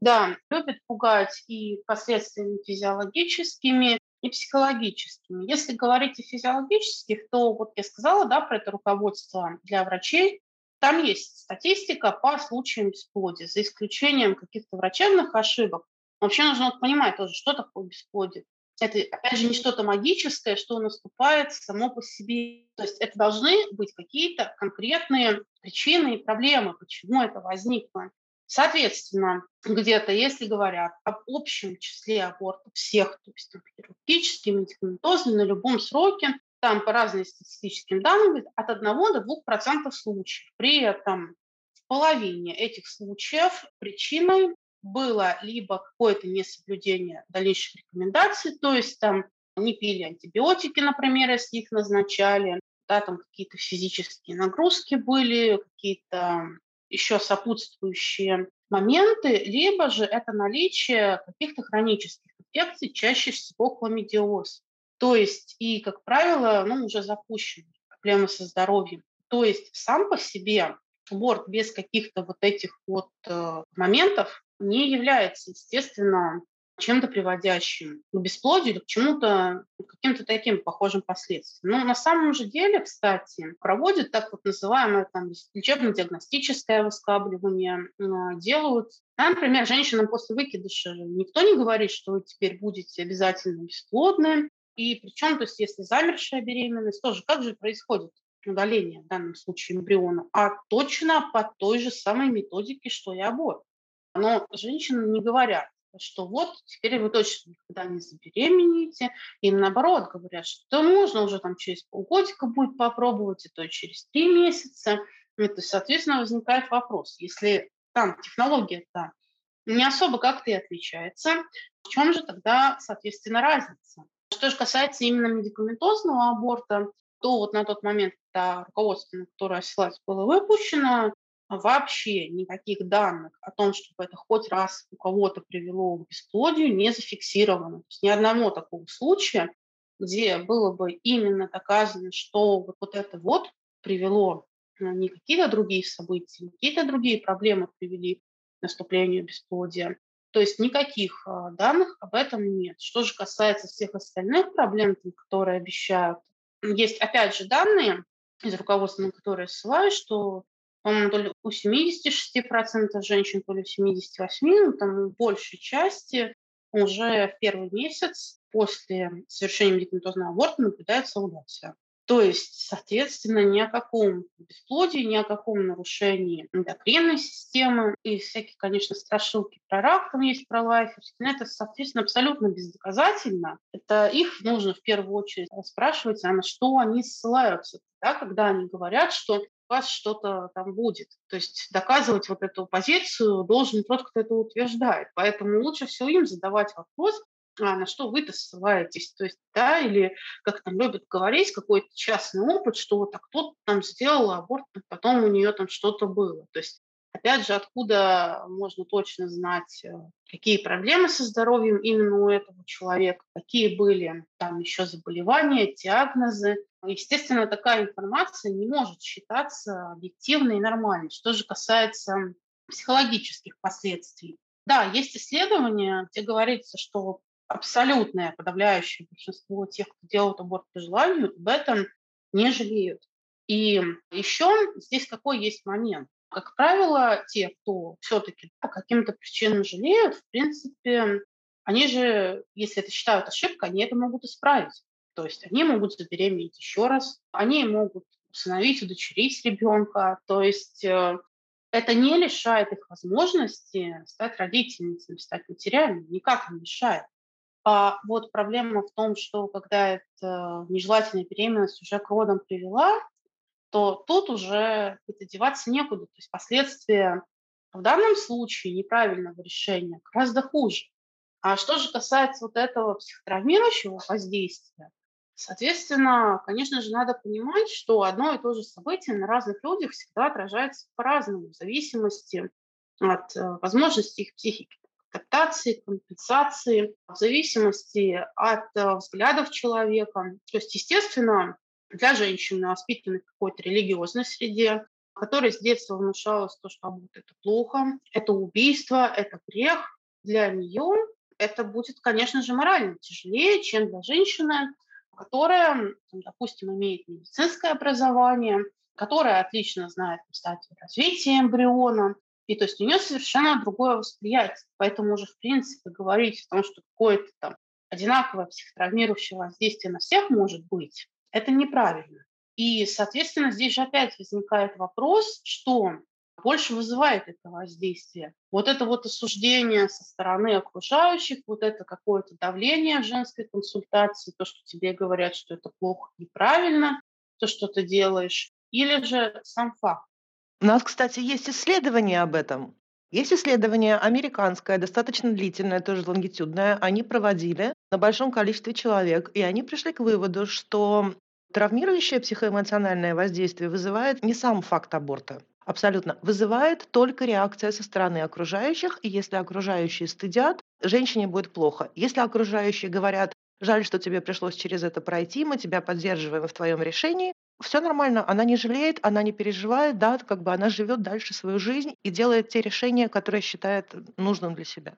Да, любят пугать и последствиями физиологическими, и психологическими. Если говорить о физиологических, то вот я сказала, да, про это руководство для врачей, там есть статистика по случаям бесплодия, за исключением каких-то врачебных ошибок. Вообще нужно понимать тоже, что такое бесплодие. Это, опять же, не что-то магическое, что наступает само по себе. То есть это должны быть какие-то конкретные причины и проблемы, почему это возникло. Соответственно, где-то, если говорят об общем числе абортов всех, то есть хирургические, медикаментозные, на любом сроке, там по разным статистическим данным от 1 до 2% случаев. При этом в половине этих случаев причиной было либо какое-то несоблюдение дальнейших рекомендаций, то есть там не пили антибиотики, например, если их назначали, да, там какие-то физические нагрузки были, какие-то еще сопутствующие моменты, либо же это наличие каких-то хронических инфекций, чаще всего хламидиоз. То есть и, как правило, ну, уже запущенные проблемы со здоровьем. То есть сам по себе аборт без каких-то вот этих вот э, моментов не является, естественно, чем-то приводящим к бесплодию или к чему-то, каким-то таким похожим последствиям. Но на самом же деле, кстати, проводят так вот называемое там, лечебно-диагностическое выскабливание, а, делают. Например, женщинам после выкидыша никто не говорит, что вы теперь будете обязательно бесплодны. И причем, то есть если замершая беременность, тоже как же происходит удаление в данном случае эмбриона? А точно по той же самой методике, что и аборт. Но женщины не говорят, что вот теперь вы точно никогда не забеременеете. И наоборот говорят, что можно уже там через полгодика будет попробовать, и то через три месяца. Ну, то есть, соответственно, возникает вопрос, если там технология-то не особо как-то и отличается, в чем же тогда, соответственно, разница? Что же касается именно медикаментозного аборта, то вот на тот момент, когда руководство, на которое ссылаюсь, было выпущено, вообще никаких данных о том, чтобы это хоть раз у кого-то привело к бесплодию, не зафиксировано. То есть ни одного такого случая, где было бы именно доказано, что вот, вот это вот привело э, не какие-то другие события, какие-то другие проблемы привели к наступлению бесплодия. То есть никаких э, данных об этом нет. Что же касается всех остальных проблем, которые обещают, есть опять же данные из руководства, на которые ссылаюсь, что по-моему, то ли у 76% женщин, то ли у 78%, ну, там большей части уже в первый месяц после совершения медикаментозного аборта наблюдается овуляция. То есть, соответственно, ни о каком бесплодии, ни о каком нарушении эндокринной системы и всякие, конечно, страшилки про рак там есть, про лайф. Это, соответственно, абсолютно бездоказательно. Это их нужно в первую очередь спрашивать, а на что они ссылаются, да, когда они говорят, что вас что-то там будет. То есть доказывать вот эту позицию должен тот, кто это утверждает. Поэтому лучше всего им задавать вопрос, а на что вы-то ссылаетесь? То есть, да, или, как там любят говорить, какой-то частный опыт, что вот а кто-то там сделал аборт, потом у нее там что-то было. То есть Опять же, откуда можно точно знать, э, какие проблемы со здоровьем именно у этого человека, какие были там еще заболевания, диагнозы. Естественно, такая информация не может считаться объективной и нормальной. Что же касается психологических последствий. Да, есть исследования, где говорится, что абсолютное подавляющее большинство тех, кто делают аборт по желанию, об этом не жалеют. И еще здесь какой есть момент. Как правило, те, кто все-таки по каким-то причинам жалеют, в принципе, они же, если это считают ошибкой, они это могут исправить. То есть они могут забеременеть еще раз, они могут усыновить, удочерить ребенка. То есть э, это не лишает их возможности стать родительницами, стать матерями, никак не мешает. А вот проблема в том, что когда эта нежелательная беременность уже к родам привела, то тут уже это деваться некуда. То есть последствия в данном случае неправильного решения гораздо хуже. А что же касается вот этого психотравмирующего воздействия, соответственно, конечно же, надо понимать, что одно и то же событие на разных людях всегда отражается по-разному, в зависимости от э, возможностей их психики адаптации, компенсации, в зависимости от э, взглядов человека. То есть, естественно, для женщины, воспитанной в какой-то религиозной среде, которой с детства внушалось то, что аборт – это плохо, это убийство, это грех, для нее это будет, конечно же, морально тяжелее, чем для женщины, которая, допустим, имеет медицинское образование, которая отлично знает стадию развития эмбриона, и то есть у нее совершенно другое восприятие. Поэтому уже, в принципе, говорить о том, что какое-то там одинаковое психотравмирующее воздействие на всех может быть, это неправильно. И, соответственно, здесь же опять возникает вопрос, что больше вызывает это воздействие. Вот это вот осуждение со стороны окружающих, вот это какое-то давление в женской консультации, то, что тебе говорят, что это плохо, неправильно, то, что ты делаешь, или же сам факт. У нас, кстати, есть исследования об этом. Есть исследование американское, достаточно длительное, тоже лонгитюдное. Они проводили на большом количестве человек, и они пришли к выводу, что травмирующее психоэмоциональное воздействие вызывает не сам факт аборта, Абсолютно. Вызывает только реакция со стороны окружающих, и если окружающие стыдят, женщине будет плохо. Если окружающие говорят, жаль, что тебе пришлось через это пройти, мы тебя поддерживаем в твоем решении, все нормально, она не жалеет, она не переживает, да, как бы она живет дальше свою жизнь и делает те решения, которые считает нужным для себя.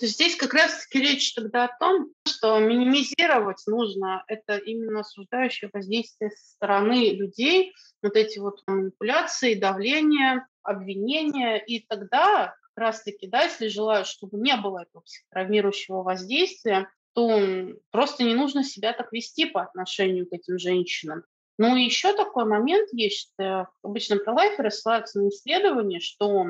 То есть здесь как раз-таки речь тогда о том, что минимизировать нужно это именно осуждающее воздействие со стороны людей, вот эти вот манипуляции, давление, обвинения, и тогда как раз-таки, да, если желают, чтобы не было этого психотравмирующего воздействия, то просто не нужно себя так вести по отношению к этим женщинам. Ну еще такой момент есть, что обычно про лайферы ссылаются на исследование, что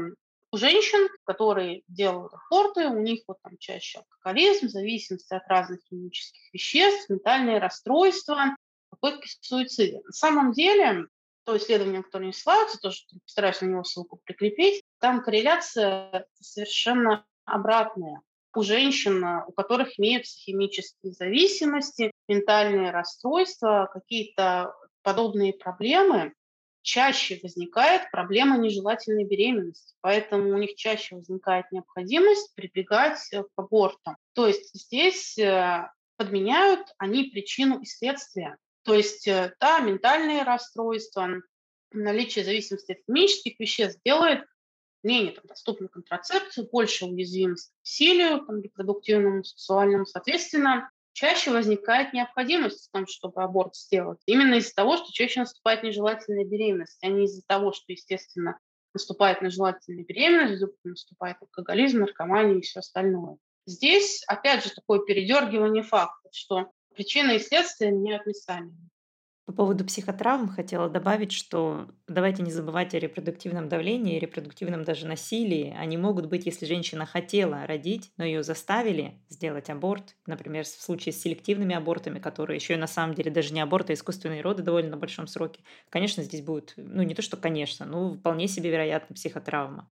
у женщин, которые делают аборты, у них вот там чаще алкоголизм, зависимость от разных химических веществ, ментальные расстройства, попытки суицида. На самом деле, то исследование, которое не ссылаются, тоже постараюсь на него ссылку прикрепить, там корреляция совершенно обратная. У женщин, у которых имеются химические зависимости, ментальные расстройства, какие-то подобные проблемы, чаще возникает проблема нежелательной беременности, поэтому у них чаще возникает необходимость прибегать э, к абортам. То есть здесь э, подменяют они причину и следствие. То есть, э, да, ментальные расстройства, наличие зависимости от химических веществ делает менее там, доступную контрацепцию, больше уязвимость к насилию, там, репродуктивному, сексуальному. Соответственно, чаще возникает необходимость в том, чтобы аборт сделать. Именно из-за того, что чаще наступает нежелательная беременность, а не из-за того, что, естественно, наступает нежелательная беременность, наступает алкоголизм, наркомания и все остальное. Здесь, опять же, такое передергивание фактов, что причина и следствие меняют местами. По поводу психотравм хотела добавить, что давайте не забывать о репродуктивном давлении, репродуктивном даже насилии. Они могут быть, если женщина хотела родить, но ее заставили сделать аборт. Например, в случае с селективными абортами, которые еще и на самом деле даже не аборт, а искусственные роды довольно на большом сроке. Конечно, здесь будет, ну не то, что конечно, но вполне себе вероятно психотравма.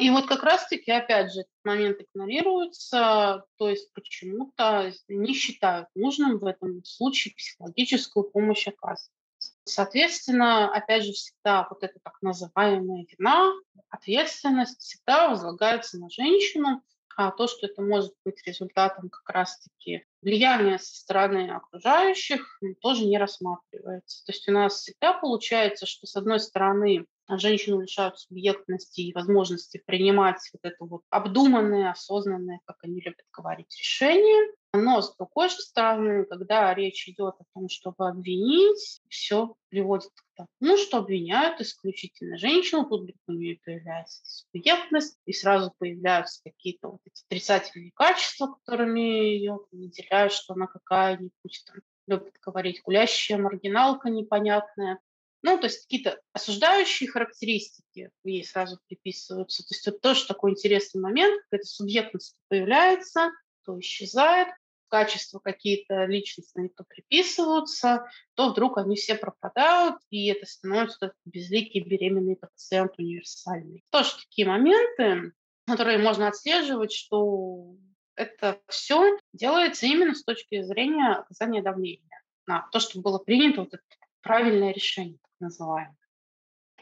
И вот как раз-таки, опять же, этот момент игнорируется, то есть почему-то не считают нужным в этом случае психологическую помощь оказывать. Соответственно, опять же, всегда вот эта так называемая вина, ответственность всегда возлагается на женщину, а то, что это может быть результатом как раз-таки влияния со стороны окружающих, тоже не рассматривается. То есть у нас всегда получается, что с одной стороны женщину лишают субъектности и возможности принимать вот это вот обдуманное, осознанное, как они любят говорить, решение. Но с другой же стороны, когда речь идет о том, чтобы обвинить, все приводит к тому, что обвиняют исключительно женщину, тут у нее появляется субъектность, и сразу появляются какие-то вот эти отрицательные качества, которыми ее наделяют, что она какая-нибудь там любит говорить, гулящая маргиналка непонятная. Ну, то есть какие-то осуждающие характеристики ей сразу приписываются. То есть это тоже такой интересный момент, какая-то субъектность появляется, то исчезает, качества какие-то личностные то приписываются, то вдруг они все пропадают, и это становится безликий беременный пациент универсальный. Тоже такие моменты, которые можно отслеживать, что это все делается именно с точки зрения оказания давления на то, что было принято вот это правильное решение называем.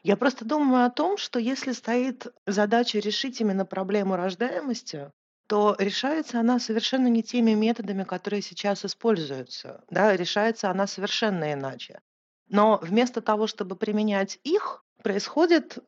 Я просто думаю о том, что если стоит задача решить именно проблему рождаемости, то решается она совершенно не теми методами, которые сейчас используются. Да, решается она совершенно иначе. Но вместо того, чтобы применять их, происходит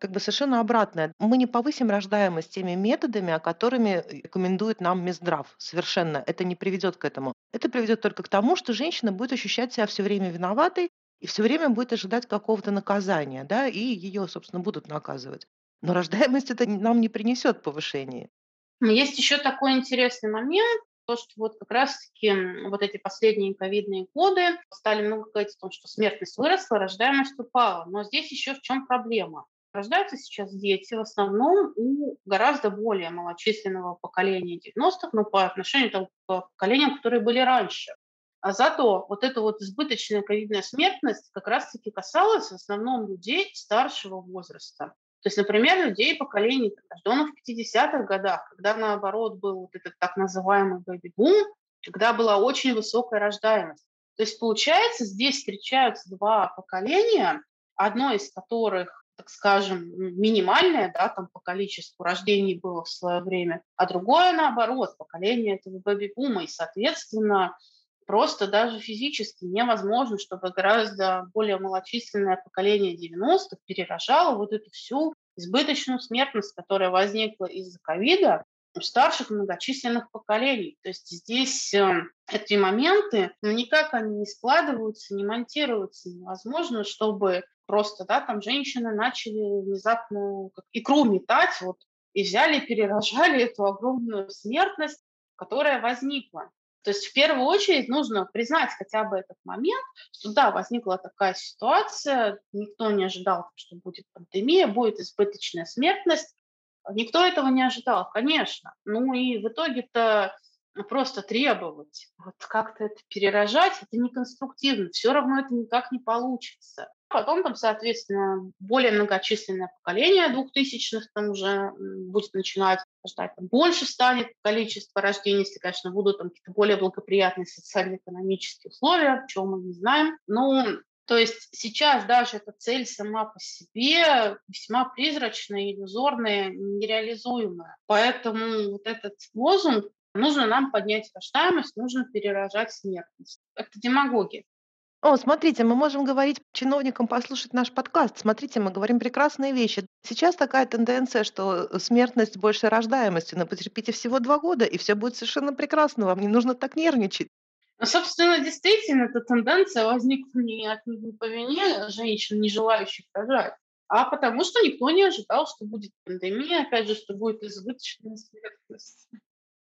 как бы совершенно обратное. Мы не повысим рождаемость теми методами, которыми рекомендует нам Минздрав. Совершенно. Это не приведет к этому. Это приведет только к тому, что женщина будет ощущать себя все время виноватой и все время будет ожидать какого-то наказания, да, и ее, собственно, будут наказывать. Но рождаемость это нам не принесет повышения. Есть еще такой интересный момент, то, что вот как раз-таки вот эти последние ковидные годы стали много говорить о том, что смертность выросла, рождаемость упала. Но здесь еще в чем проблема? Рождаются сейчас дети в основном у гораздо более малочисленного поколения 90-х, но по отношению к поколениям, которые были раньше. А зато вот эта вот избыточная ковидная смертность как раз-таки касалась в основном людей старшего возраста. То есть, например, людей поколений, рожденных в 50-х годах, когда, наоборот, был вот этот так называемый бэби-бум, когда была очень высокая рождаемость. То есть, получается, здесь встречаются два поколения, одно из которых так скажем, минимальное, да, там по количеству рождений было в свое время, а другое, наоборот, поколение этого бэби-бума, и, соответственно, просто даже физически невозможно, чтобы гораздо более малочисленное поколение 90-х перерожало вот эту всю избыточную смертность, которая возникла из-за ковида у старших многочисленных поколений. То есть здесь э, эти моменты, ну, никак они не складываются, не монтируются. Невозможно, чтобы просто, да, там женщины начали внезапно как икру метать, вот, и взяли, перерожали эту огромную смертность, которая возникла. То есть в первую очередь нужно признать хотя бы этот момент, что да, возникла такая ситуация, никто не ожидал, что будет пандемия, будет избыточная смертность. Никто этого не ожидал, конечно. Ну и в итоге-то просто требовать, вот как-то это перерожать, это неконструктивно, все равно это никак не получится. Потом там, соответственно, более многочисленное поколение двухтысячных там уже будет начинать рождать, там больше станет количество рождений, если, конечно, будут там какие-то более благоприятные социально-экономические условия, чего мы не знаем. Ну, то есть сейчас даже эта цель сама по себе весьма призрачная, иллюзорная, нереализуемая. Поэтому вот этот лозунг Нужно нам поднять рождаемость, нужно перерожать смертность. Это демагогия. О, смотрите, мы можем говорить чиновникам послушать наш подкаст. Смотрите, мы говорим прекрасные вещи. Сейчас такая тенденция, что смертность больше рождаемости, но потерпите всего два года, и все будет совершенно прекрасно. Вам не нужно так нервничать. Ну, собственно, действительно, эта тенденция возникла не от не по вине женщин, не желающих рожать, а потому что никто не ожидал, что будет пандемия, опять же, что будет избыточная смертность.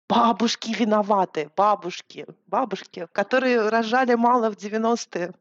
Бабушки виноваты, бабушки, бабушки, которые рожали мало в 90-е.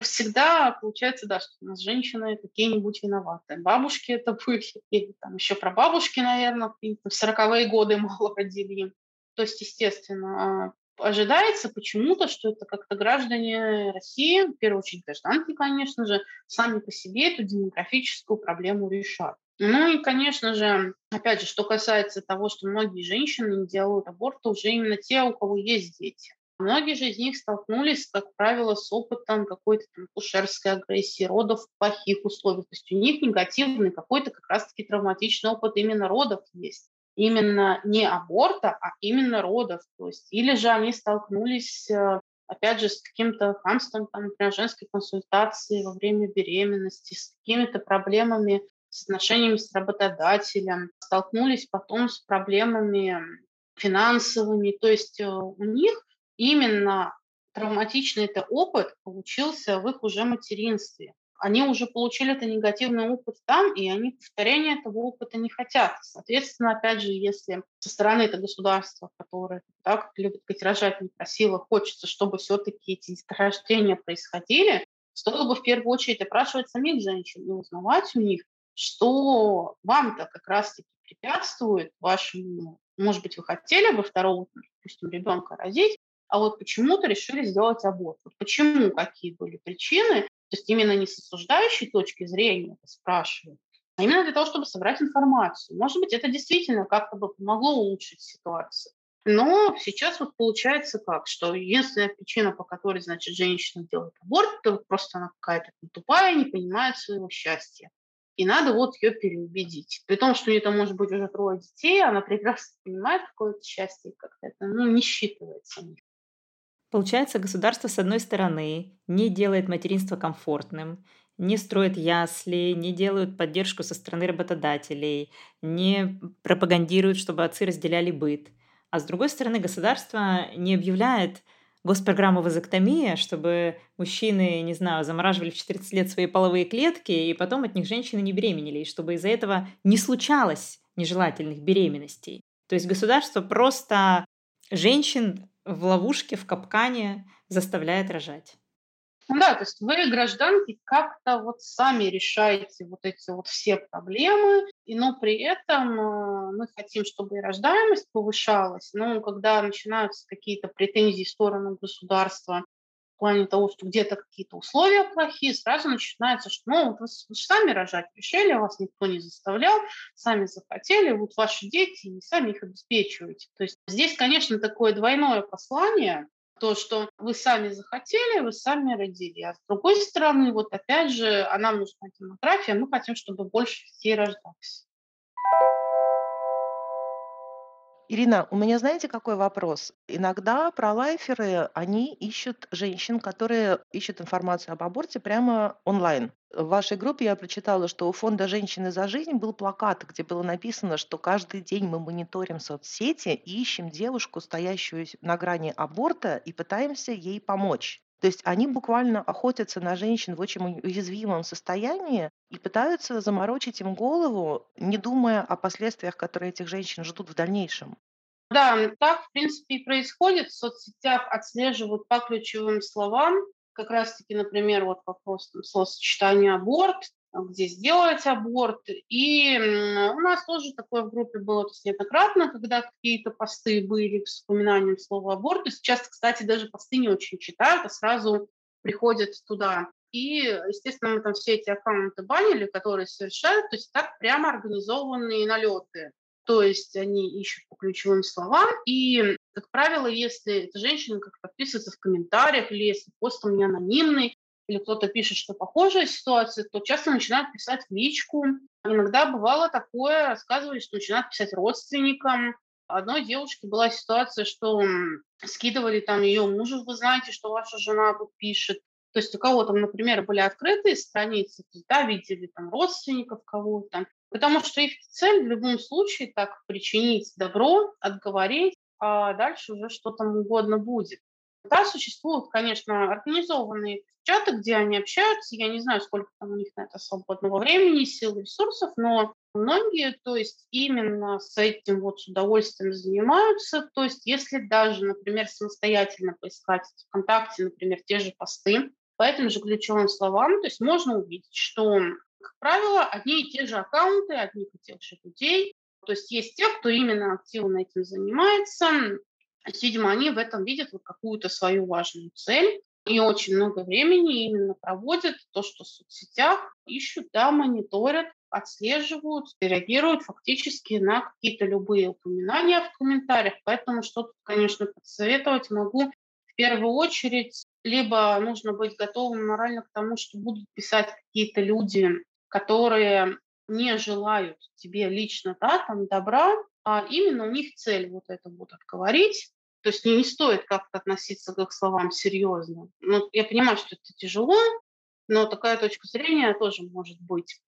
Всегда получается, да, что у нас женщины какие-нибудь виноваты. Бабушки это были, или там еще про бабушки, наверное, в 40-е годы мало родили. То есть, естественно, ожидается почему-то, что это как-то граждане России, в первую очередь гражданки, конечно же, сами по себе эту демографическую проблему решат. Ну и, конечно же, опять же, что касается того, что многие женщины не делают аборт, то уже именно те, у кого есть дети. Многие же из них столкнулись, как правило, с опытом какой-то там кушерской агрессии, родов в плохих условиях. То есть у них негативный какой-то как раз-таки травматичный опыт именно родов есть. Именно не аборта, а именно родов. То есть, или же они столкнулись э, опять же, с каким-то хамством, там, например, женской консультации во время беременности, с какими-то проблемами с отношениями с работодателем, столкнулись потом с проблемами финансовыми. То есть э, у них именно травматичный это опыт получился в их уже материнстве. Они уже получили это негативный опыт там, и они повторения этого опыта не хотят. Соответственно, опять же, если со стороны это государства, которое так любит рожать не просило, хочется, чтобы все-таки эти деторождения происходили, стоило бы в первую очередь опрашивать самих женщин и узнавать у них, что вам-то как раз-таки препятствует вашему, может быть, вы хотели бы второго, допустим, ребенка родить, а вот почему-то решили сделать аборт. Вот почему, какие были причины, то есть именно не с осуждающей точки зрения это спрашивают, а именно для того, чтобы собрать информацию. Может быть, это действительно как-то бы помогло улучшить ситуацию. Но сейчас вот получается как, что единственная причина, по которой, значит, женщина делает аборт, это просто она какая-то тупая, не понимает своего счастья и надо вот ее переубедить. При том, что у нее там может быть уже трое детей, она прекрасно понимает какое-то счастье, как-то это ну, не считывается. Получается, государство, с одной стороны, не делает материнство комфортным, не строит ясли, не делают поддержку со стороны работодателей, не пропагандируют, чтобы отцы разделяли быт. А с другой стороны, государство не объявляет госпрограмму вазоктомия, чтобы мужчины, не знаю, замораживали в 14 лет свои половые клетки, и потом от них женщины не беременели, и чтобы из-за этого не случалось нежелательных беременностей. То есть государство просто женщин в ловушке, в капкане заставляет рожать. Да, то есть вы, гражданки, как-то вот сами решаете вот эти вот все проблемы, и, но при этом э, мы хотим, чтобы и рождаемость повышалась, но когда начинаются какие-то претензии в сторону государства, в плане того, что где-то какие-то условия плохие, сразу начинается, что ну, вот вы, вы сами рожать решили, вас никто не заставлял, сами захотели, вот ваши дети, и сами их обеспечиваете. То есть здесь, конечно, такое двойное послание, то, что вы сами захотели, вы сами родили. А с другой стороны, вот опять же, она нужна демография, мы хотим, чтобы больше детей рождалось. Ирина, у меня знаете, какой вопрос? Иногда пролайферы, они ищут женщин, которые ищут информацию об аборте прямо онлайн. В вашей группе я прочитала, что у фонда «Женщины за жизнь» был плакат, где было написано, что каждый день мы мониторим соцсети и ищем девушку, стоящую на грани аборта, и пытаемся ей помочь. То есть они буквально охотятся на женщин в очень уязвимом состоянии и пытаются заморочить им голову, не думая о последствиях, которые этих женщин ждут в дальнейшем. Да, так, в принципе, и происходит. В соцсетях отслеживают по ключевым словам. Как раз-таки, например, вот вопрос там, словосочетания «аборт», где сделать аборт. И у нас тоже такое в группе было то есть неоднократно, когда какие-то посты были с упоминанием слова аборт. И сейчас, кстати, даже посты не очень читают, а сразу приходят туда. И, естественно, мы там все эти аккаунты банили, которые совершают, то есть так прямо организованные налеты. То есть они ищут по ключевым словам, и, как правило, если эта женщина как подписывается в комментариях, или если пост у меня анонимный, или кто-то пишет, что похожая ситуация, то часто начинают писать в личку. Иногда бывало такое, рассказывали, что начинают писать родственникам. Одной девушке была ситуация, что скидывали там ее мужу, вы знаете, что ваша жена пишет. То есть у кого-то, например, были открытые страницы, да, видели там родственников кого-то. Потому что их цель в любом случае так причинить добро, отговорить, а дальше уже что там угодно будет. Да, существуют, конечно, организованные чаты, где они общаются. Я не знаю, сколько там у них на это свободного времени, сил, ресурсов, но многие, то есть именно с этим вот с удовольствием занимаются. То есть если даже, например, самостоятельно поискать в ВКонтакте, например, те же посты по этим же ключевым словам, то есть можно увидеть, что, как правило, одни и те же аккаунты, одних и тех же людей. То есть есть те, кто именно активно этим занимается, видимо, они в этом видят вот какую-то свою важную цель и очень много времени именно проводят то, что в соцсетях ищут, да, мониторят, отслеживают, реагируют фактически на какие-то любые упоминания в комментариях. Поэтому что тут, конечно, посоветовать могу в первую очередь либо нужно быть готовым морально к тому, что будут писать какие-то люди, которые не желают тебе лично да, там, добра, а именно у них цель вот это вот отговорить, то есть не, не стоит как-то относиться к их словам серьезно. Ну, я понимаю, что это тяжело, но такая точка зрения тоже может быть.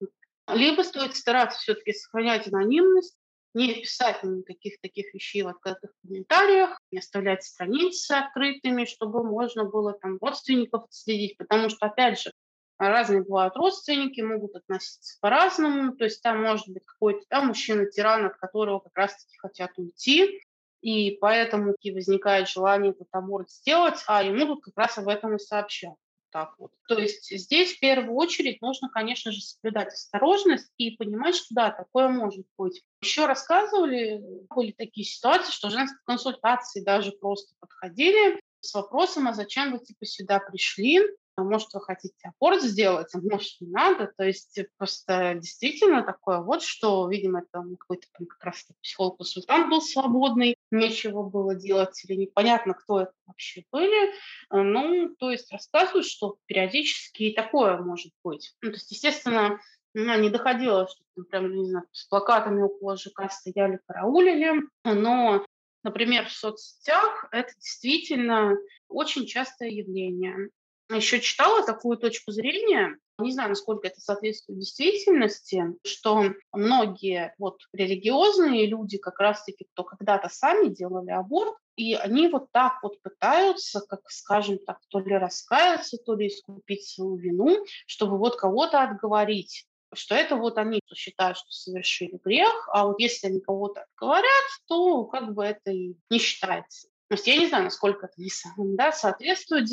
Либо стоит стараться все-таки сохранять анонимность, не писать никаких таких вещей в открытых комментариях, не оставлять страницы открытыми, чтобы можно было там родственников следить, потому что, опять же, разные бывают родственники, могут относиться по-разному, то есть там может быть какой-то там мужчина-тиран, от которого как раз-таки хотят уйти, и поэтому и возникает желание этот аборт сделать, а ему тут как раз об этом и сообщат. Так вот. То есть здесь в первую очередь нужно, конечно же, соблюдать осторожность и понимать, что да, такое может быть. Еще рассказывали, были такие ситуации, что женские консультации даже просто подходили с вопросом, а зачем вы типа сюда пришли, может, вы хотите аборт сделать, а может, не надо. То есть просто действительно такое вот, что, видимо, там какой-то как раз психолог-консультант был свободный, нечего было делать, или непонятно, кто это вообще были. Ну, то есть рассказывают, что периодически и такое может быть. Ну, то есть, естественно, ну, не доходило, что там прям, не знаю, с плакатами около ЖК стояли, караулили, но Например, в соцсетях это действительно очень частое явление еще читала такую точку зрения, не знаю, насколько это соответствует действительности, что многие вот религиозные люди, как раз-таки, кто когда-то сами делали аборт, и они вот так вот пытаются, как, скажем так, то ли раскаяться, то ли искупить свою вину, чтобы вот кого-то отговорить что это вот они считают, что совершили грех, а вот если они кого-то отговорят, то как бы это и не считается. То есть я не знаю, насколько это да, соответствует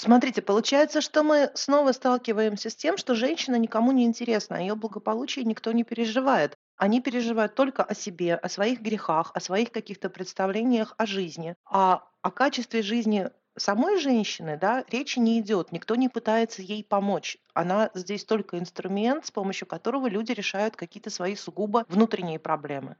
Смотрите, получается, что мы снова сталкиваемся с тем, что женщина никому не интересна, о ее благополучии никто не переживает. Они переживают только о себе, о своих грехах, о своих каких-то представлениях о жизни. А о качестве жизни самой женщины, да, речи не идет, никто не пытается ей помочь. Она здесь только инструмент, с помощью которого люди решают какие-то свои сугубо внутренние проблемы.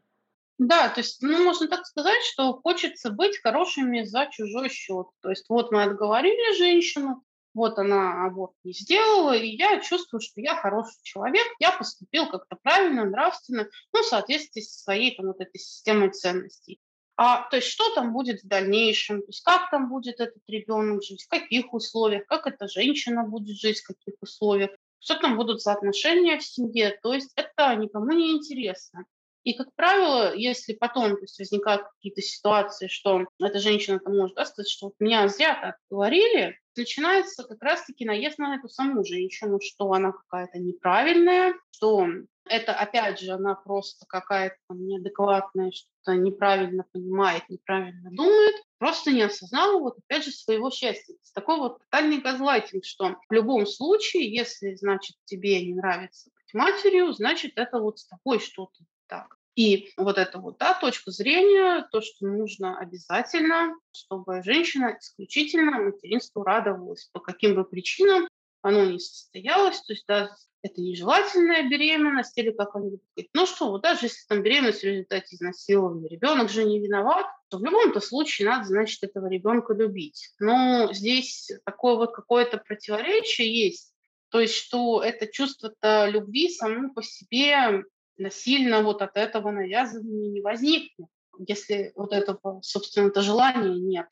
Да, то есть, ну, можно так сказать, что хочется быть хорошими за чужой счет. То есть вот мы отговорили женщину, вот она аборт не сделала, и я чувствую, что я хороший человек, я поступил как-то правильно, нравственно, ну, в соответствии со своей там вот этой системой ценностей. А, то есть что там будет в дальнейшем, то есть как там будет этот ребенок жить, в каких условиях, как эта женщина будет жить, в каких условиях, что там будут за отношения в семье, то есть это никому не интересно. И, как правило, если потом то есть, возникают какие-то ситуации, что эта женщина там может да, сказать, что вот меня зря так говорили, начинается как раз-таки наезд на эту саму женщину, что она какая-то неправильная, что это, опять же, она просто какая-то неадекватная, что-то неправильно понимает, неправильно думает, просто не осознала вот, опять же, своего счастья. Это такой вот тотальный газлайтинг, что в любом случае, если, значит, тебе не нравится быть матерью, значит, это вот с тобой что-то так. И вот эта вот да, точка зрения, то, что нужно обязательно, чтобы женщина исключительно материнству радовалась, по каким бы причинам оно не состоялось, то есть да, это нежелательная беременность, или как они говорят, ну что, вот даже если там беременность в результате изнасилования, ребенок же не виноват, то в любом-то случае надо, значит, этого ребенка любить. Но здесь такое вот какое-то противоречие есть, то есть что это чувство-то любви само по себе насильно вот от этого навязывания не возникнет, если вот этого, собственно-то, желания нет.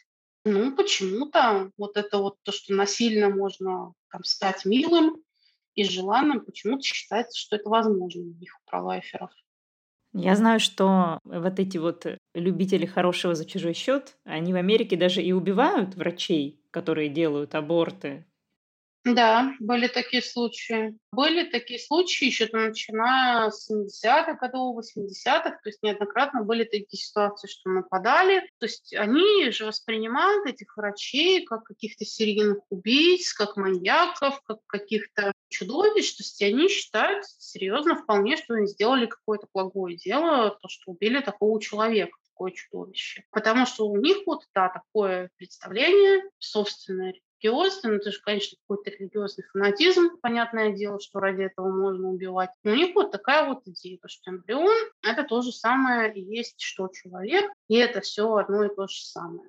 Ну, почему-то вот это вот то, что насильно можно там, стать милым и желанным, почему-то считается, что это возможно у них, у пролайферов. Я знаю, что вот эти вот любители хорошего за чужой счет, они в Америке даже и убивают врачей, которые делают аборты, да, были такие случаи. Были такие случаи еще начиная с 70-х годов, 80-х, то есть неоднократно были такие ситуации, что нападали. То есть они же воспринимают этих врачей как каких-то серийных убийц, как маньяков, как каких-то чудовищ. То есть они считают серьезно вполне, что они сделали какое-то благое дело, то, что убили такого человека такое чудовище. Потому что у них вот, да, такое представление собственное, религиозный, ну, это же, конечно, какой-то религиозный фанатизм, понятное дело, что ради этого можно убивать. Но у них вот такая вот идея, что эмбрион – это то же самое есть, что человек, и это все одно и то же самое.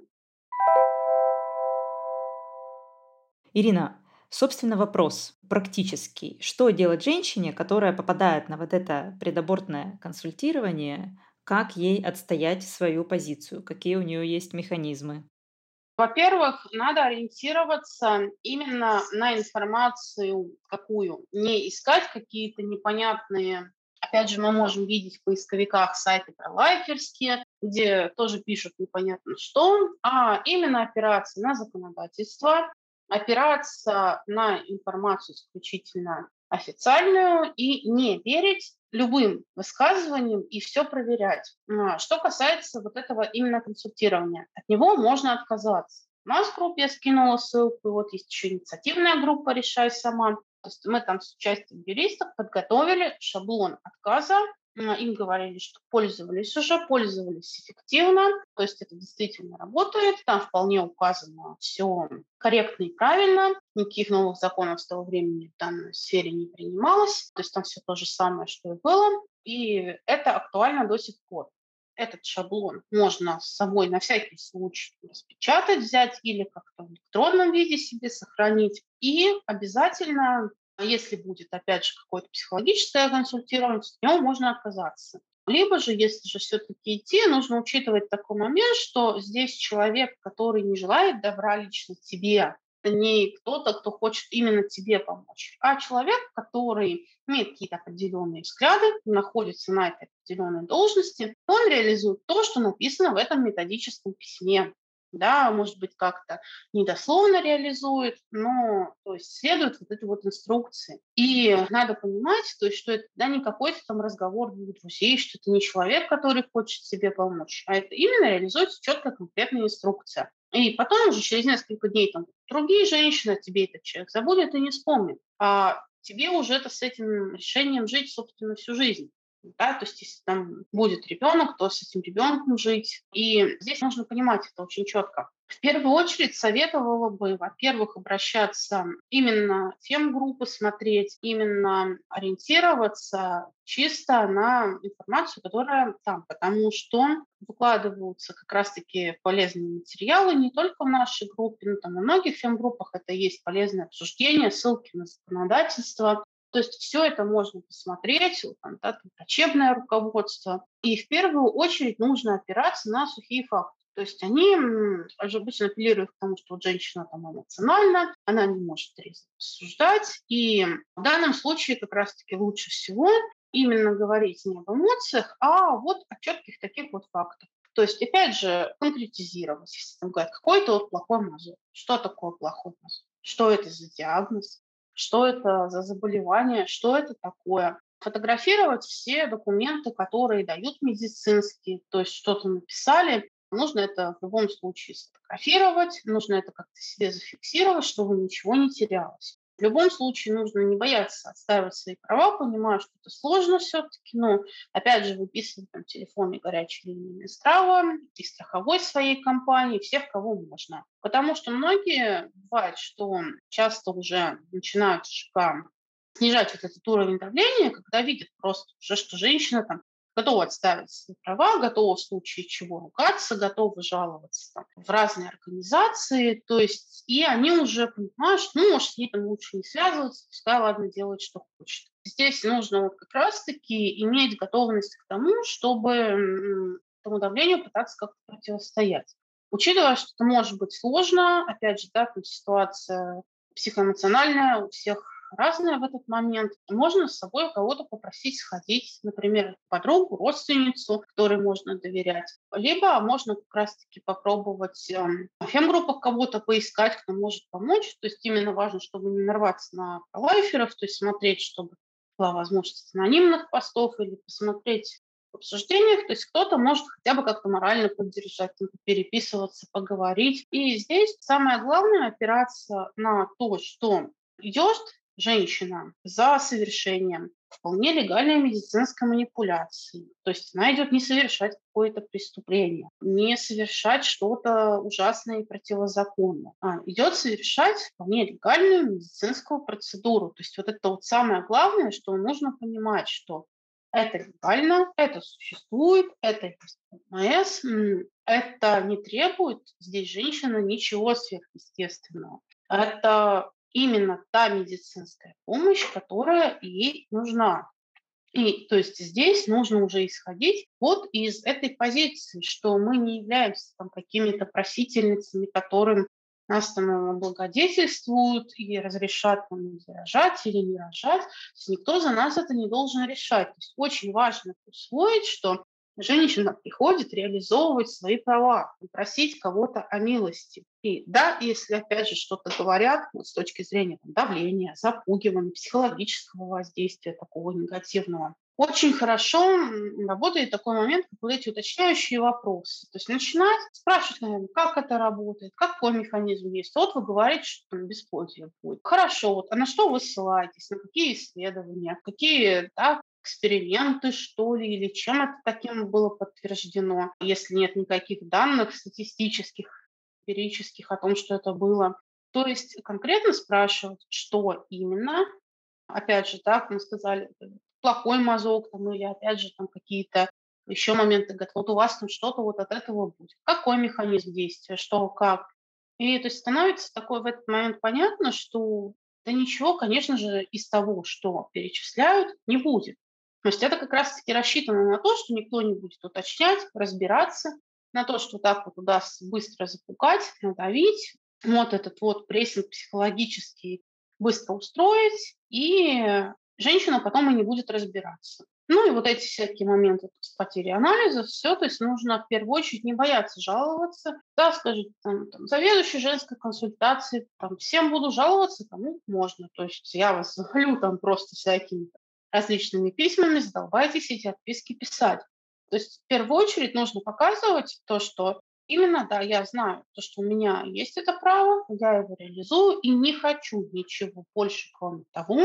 Ирина, собственно, вопрос практический. Что делать женщине, которая попадает на вот это предабортное консультирование, как ей отстоять свою позицию, какие у нее есть механизмы? Во-первых, надо ориентироваться именно на информацию какую. Не искать какие-то непонятные Опять же, мы можем видеть в поисковиках сайты про лайферские, где тоже пишут непонятно что, а именно опираться на законодательство, опираться на информацию исключительно официальную и не верить любым высказываниям и все проверять. А, что касается вот этого именно консультирования, от него можно отказаться. У нас в группе я скинула ссылку, вот есть еще инициативная группа «Решай сама». То есть мы там с участием юристов подготовили шаблон отказа им говорили, что пользовались уже, пользовались эффективно, то есть это действительно работает, там вполне указано все корректно и правильно, никаких новых законов с того времени в данной сфере не принималось, то есть там все то же самое, что и было, и это актуально до сих пор. Этот шаблон можно с собой на всякий случай распечатать, взять или как-то в электронном виде себе сохранить. И обязательно если будет, опять же, какое-то психологическое консультирование, от него можно отказаться. Либо же, если же все-таки идти, нужно учитывать такой момент, что здесь человек, который не желает добра лично тебе, не кто-то, кто хочет именно тебе помочь, а человек, который имеет какие-то определенные взгляды, находится на этой определенной должности, он реализует то, что написано в этом методическом письме да, может быть, как-то недословно реализует, но то есть следует вот этой вот инструкции. И надо понимать, то есть, что это да, не какой-то там разговор двух друзей, что это не человек, который хочет себе помочь, а это именно реализуется четкая конкретная инструкция. И потом уже через несколько дней там другие женщины тебе этот человек забудет и не вспомнит. А тебе уже это с этим решением жить, собственно, всю жизнь. Да, то есть если там будет ребенок, то с этим ребенком жить. И здесь нужно понимать это очень четко. В первую очередь советовала бы, во-первых, обращаться именно в фем-группы, смотреть, именно ориентироваться чисто на информацию, которая там, потому что выкладываются как раз-таки полезные материалы не только в нашей группе, но там и многих фем-группах это есть полезное обсуждение, ссылки на законодательство, то есть все это можно посмотреть, там, да, врачебное руководство. И в первую очередь нужно опираться на сухие факты. То есть они обычно апеллируют к тому, что вот женщина там эмоциональна, она не может трезво рассуждать. И в данном случае как раз-таки лучше всего именно говорить не об эмоциях, а вот о четких таких вот фактах. То есть, опять же, конкретизировать, если там говорят, какой-то вот плохой мозг. Что такое плохой мозг? Что это за диагноз? Что это за заболевание? Что это такое? Фотографировать все документы, которые дают медицинские, то есть что-то написали, Нужно это в любом случае сфотографировать, нужно это как-то себе зафиксировать, чтобы ничего не терялось. В любом случае нужно не бояться отстаивать свои права, понимаю, что это сложно все-таки, но опять же выписывать там телефоне горячей линии Минздрава и страховой своей компании, всех, кого можно. Потому что многие, бывает, что часто уже начинают ЖК снижать вот этот уровень давления, когда видят просто уже, что женщина там готовы отставить свои права, готовы в случае чего ругаться, готовы жаловаться там, в разные организации, то есть и они уже понимают, что ну, может, с ней там лучше не связываться, пускай, ладно, делает, что хочет. Здесь нужно вот как раз-таки иметь готовность к тому, чтобы этому давлению пытаться как-то противостоять. Учитывая, что это может быть сложно, опять же, да, там ситуация психоэмоциональная у всех разное в этот момент. Можно с собой кого-то попросить сходить, например, подругу, родственницу, которой можно доверять. Либо можно как раз-таки попробовать э, в фем-группах кого-то поискать, кто может помочь. То есть именно важно, чтобы не нарваться на лайферов, то есть смотреть, чтобы была возможность анонимных постов или посмотреть в обсуждениях, то есть кто-то может хотя бы как-то морально поддержать, переписываться, поговорить. И здесь самое главное опираться на то, что идет женщина за совершением вполне легальной медицинской манипуляции. То есть она идет не совершать какое-то преступление, не совершать что-то ужасное и противозаконное, а идет совершать вполне легальную медицинскую процедуру. То есть вот это вот самое главное, что нужно понимать, что это легально, это существует, это есть МС, это не требует здесь женщина ничего сверхъестественного. Это именно та медицинская помощь, которая ей нужна. И то есть здесь нужно уже исходить вот из этой позиции, что мы не являемся там какими-то просительницами, которым нас там благодетельствуют и разрешат нам рожать или не рожать. То есть никто за нас это не должен решать. То есть очень важно усвоить, что женщина приходит реализовывать свои права, просить кого-то о милости. И да, если опять же что-то говорят вот с точки зрения там, давления, запугивания, психологического воздействия такого негативного, очень хорошо работает такой момент, как вот эти уточняющие вопросы. То есть начинать спрашивать, наверное, как это работает, какой механизм есть. Вот вы говорите, что там бесплодие будет. Хорошо, вот, а на что вы ссылаетесь, на какие исследования, какие да, эксперименты, что ли, или чем это таким было подтверждено, если нет никаких данных статистических, эмпирических о том, что это было. То есть конкретно спрашивать, что именно, опять же, так мы сказали, плохой мазок, там, или опять же там какие-то еще моменты, говорят, вот у вас там что-то вот от этого будет. Какой механизм действия, что, как. И то есть становится такой в этот момент понятно, что да ничего, конечно же, из того, что перечисляют, не будет. То есть это как раз-таки рассчитано на то, что никто не будет уточнять, разбираться, на то, что так вот удастся быстро запугать, надавить, вот этот вот прессинг психологический быстро устроить, и женщина потом и не будет разбираться. Ну и вот эти всякие моменты с потерей анализа, все, то есть нужно в первую очередь не бояться жаловаться. Да, скажите, там, там заведующий женской консультации, там, всем буду жаловаться, кому можно. То есть я вас захвалю там просто всякими различными письмами, задолбайтесь эти отписки писать. То есть в первую очередь нужно показывать то, что именно, да, я знаю, то, что у меня есть это право, я его реализую и не хочу ничего больше, кроме того,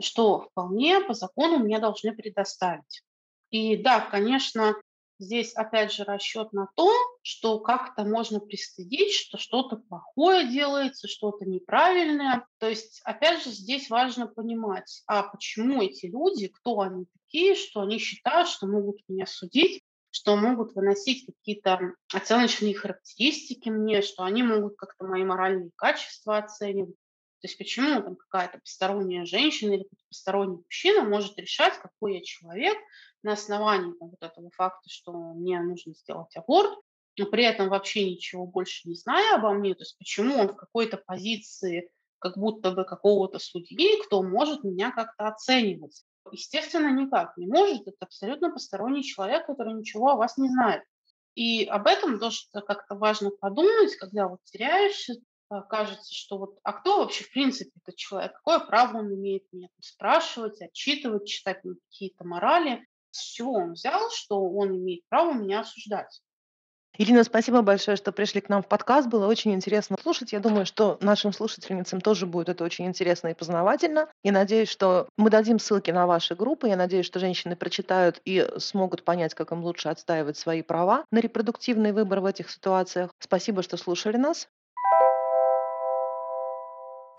что вполне по закону мне должны предоставить. И да, конечно, Здесь, опять же, расчет на то, что как-то можно пристыдить, что что-то плохое делается, что-то неправильное. То есть, опять же, здесь важно понимать, а почему эти люди, кто они такие, что они считают, что могут меня судить, что могут выносить какие-то оценочные характеристики мне, что они могут как-то мои моральные качества оценивать. То есть почему там какая-то посторонняя женщина или посторонний мужчина может решать, какой я человек на основании там, вот этого факта, что мне нужно сделать аборт, но при этом вообще ничего больше не зная обо мне, то есть почему он в какой-то позиции как будто бы какого-то судьи, кто может меня как-то оценивать. Естественно, никак не может. Это абсолютно посторонний человек, который ничего о вас не знает. И об этом тоже как-то важно подумать, когда вот теряешься, кажется, что вот, а кто вообще в принципе этот человек, какое право он имеет меня спрашивать, отчитывать, читать какие-то морали, с чего он взял, что он имеет право меня осуждать. Ирина, спасибо большое, что пришли к нам в подкаст. Было очень интересно слушать. Я думаю, что нашим слушательницам тоже будет это очень интересно и познавательно. И надеюсь, что мы дадим ссылки на ваши группы. Я надеюсь, что женщины прочитают и смогут понять, как им лучше отстаивать свои права на репродуктивный выбор в этих ситуациях. Спасибо, что слушали нас.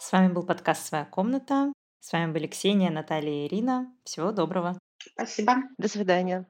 С вами был подкаст «Своя комната». С вами были Ксения, Наталья и Ирина. Всего доброго. Спасибо. До свидания.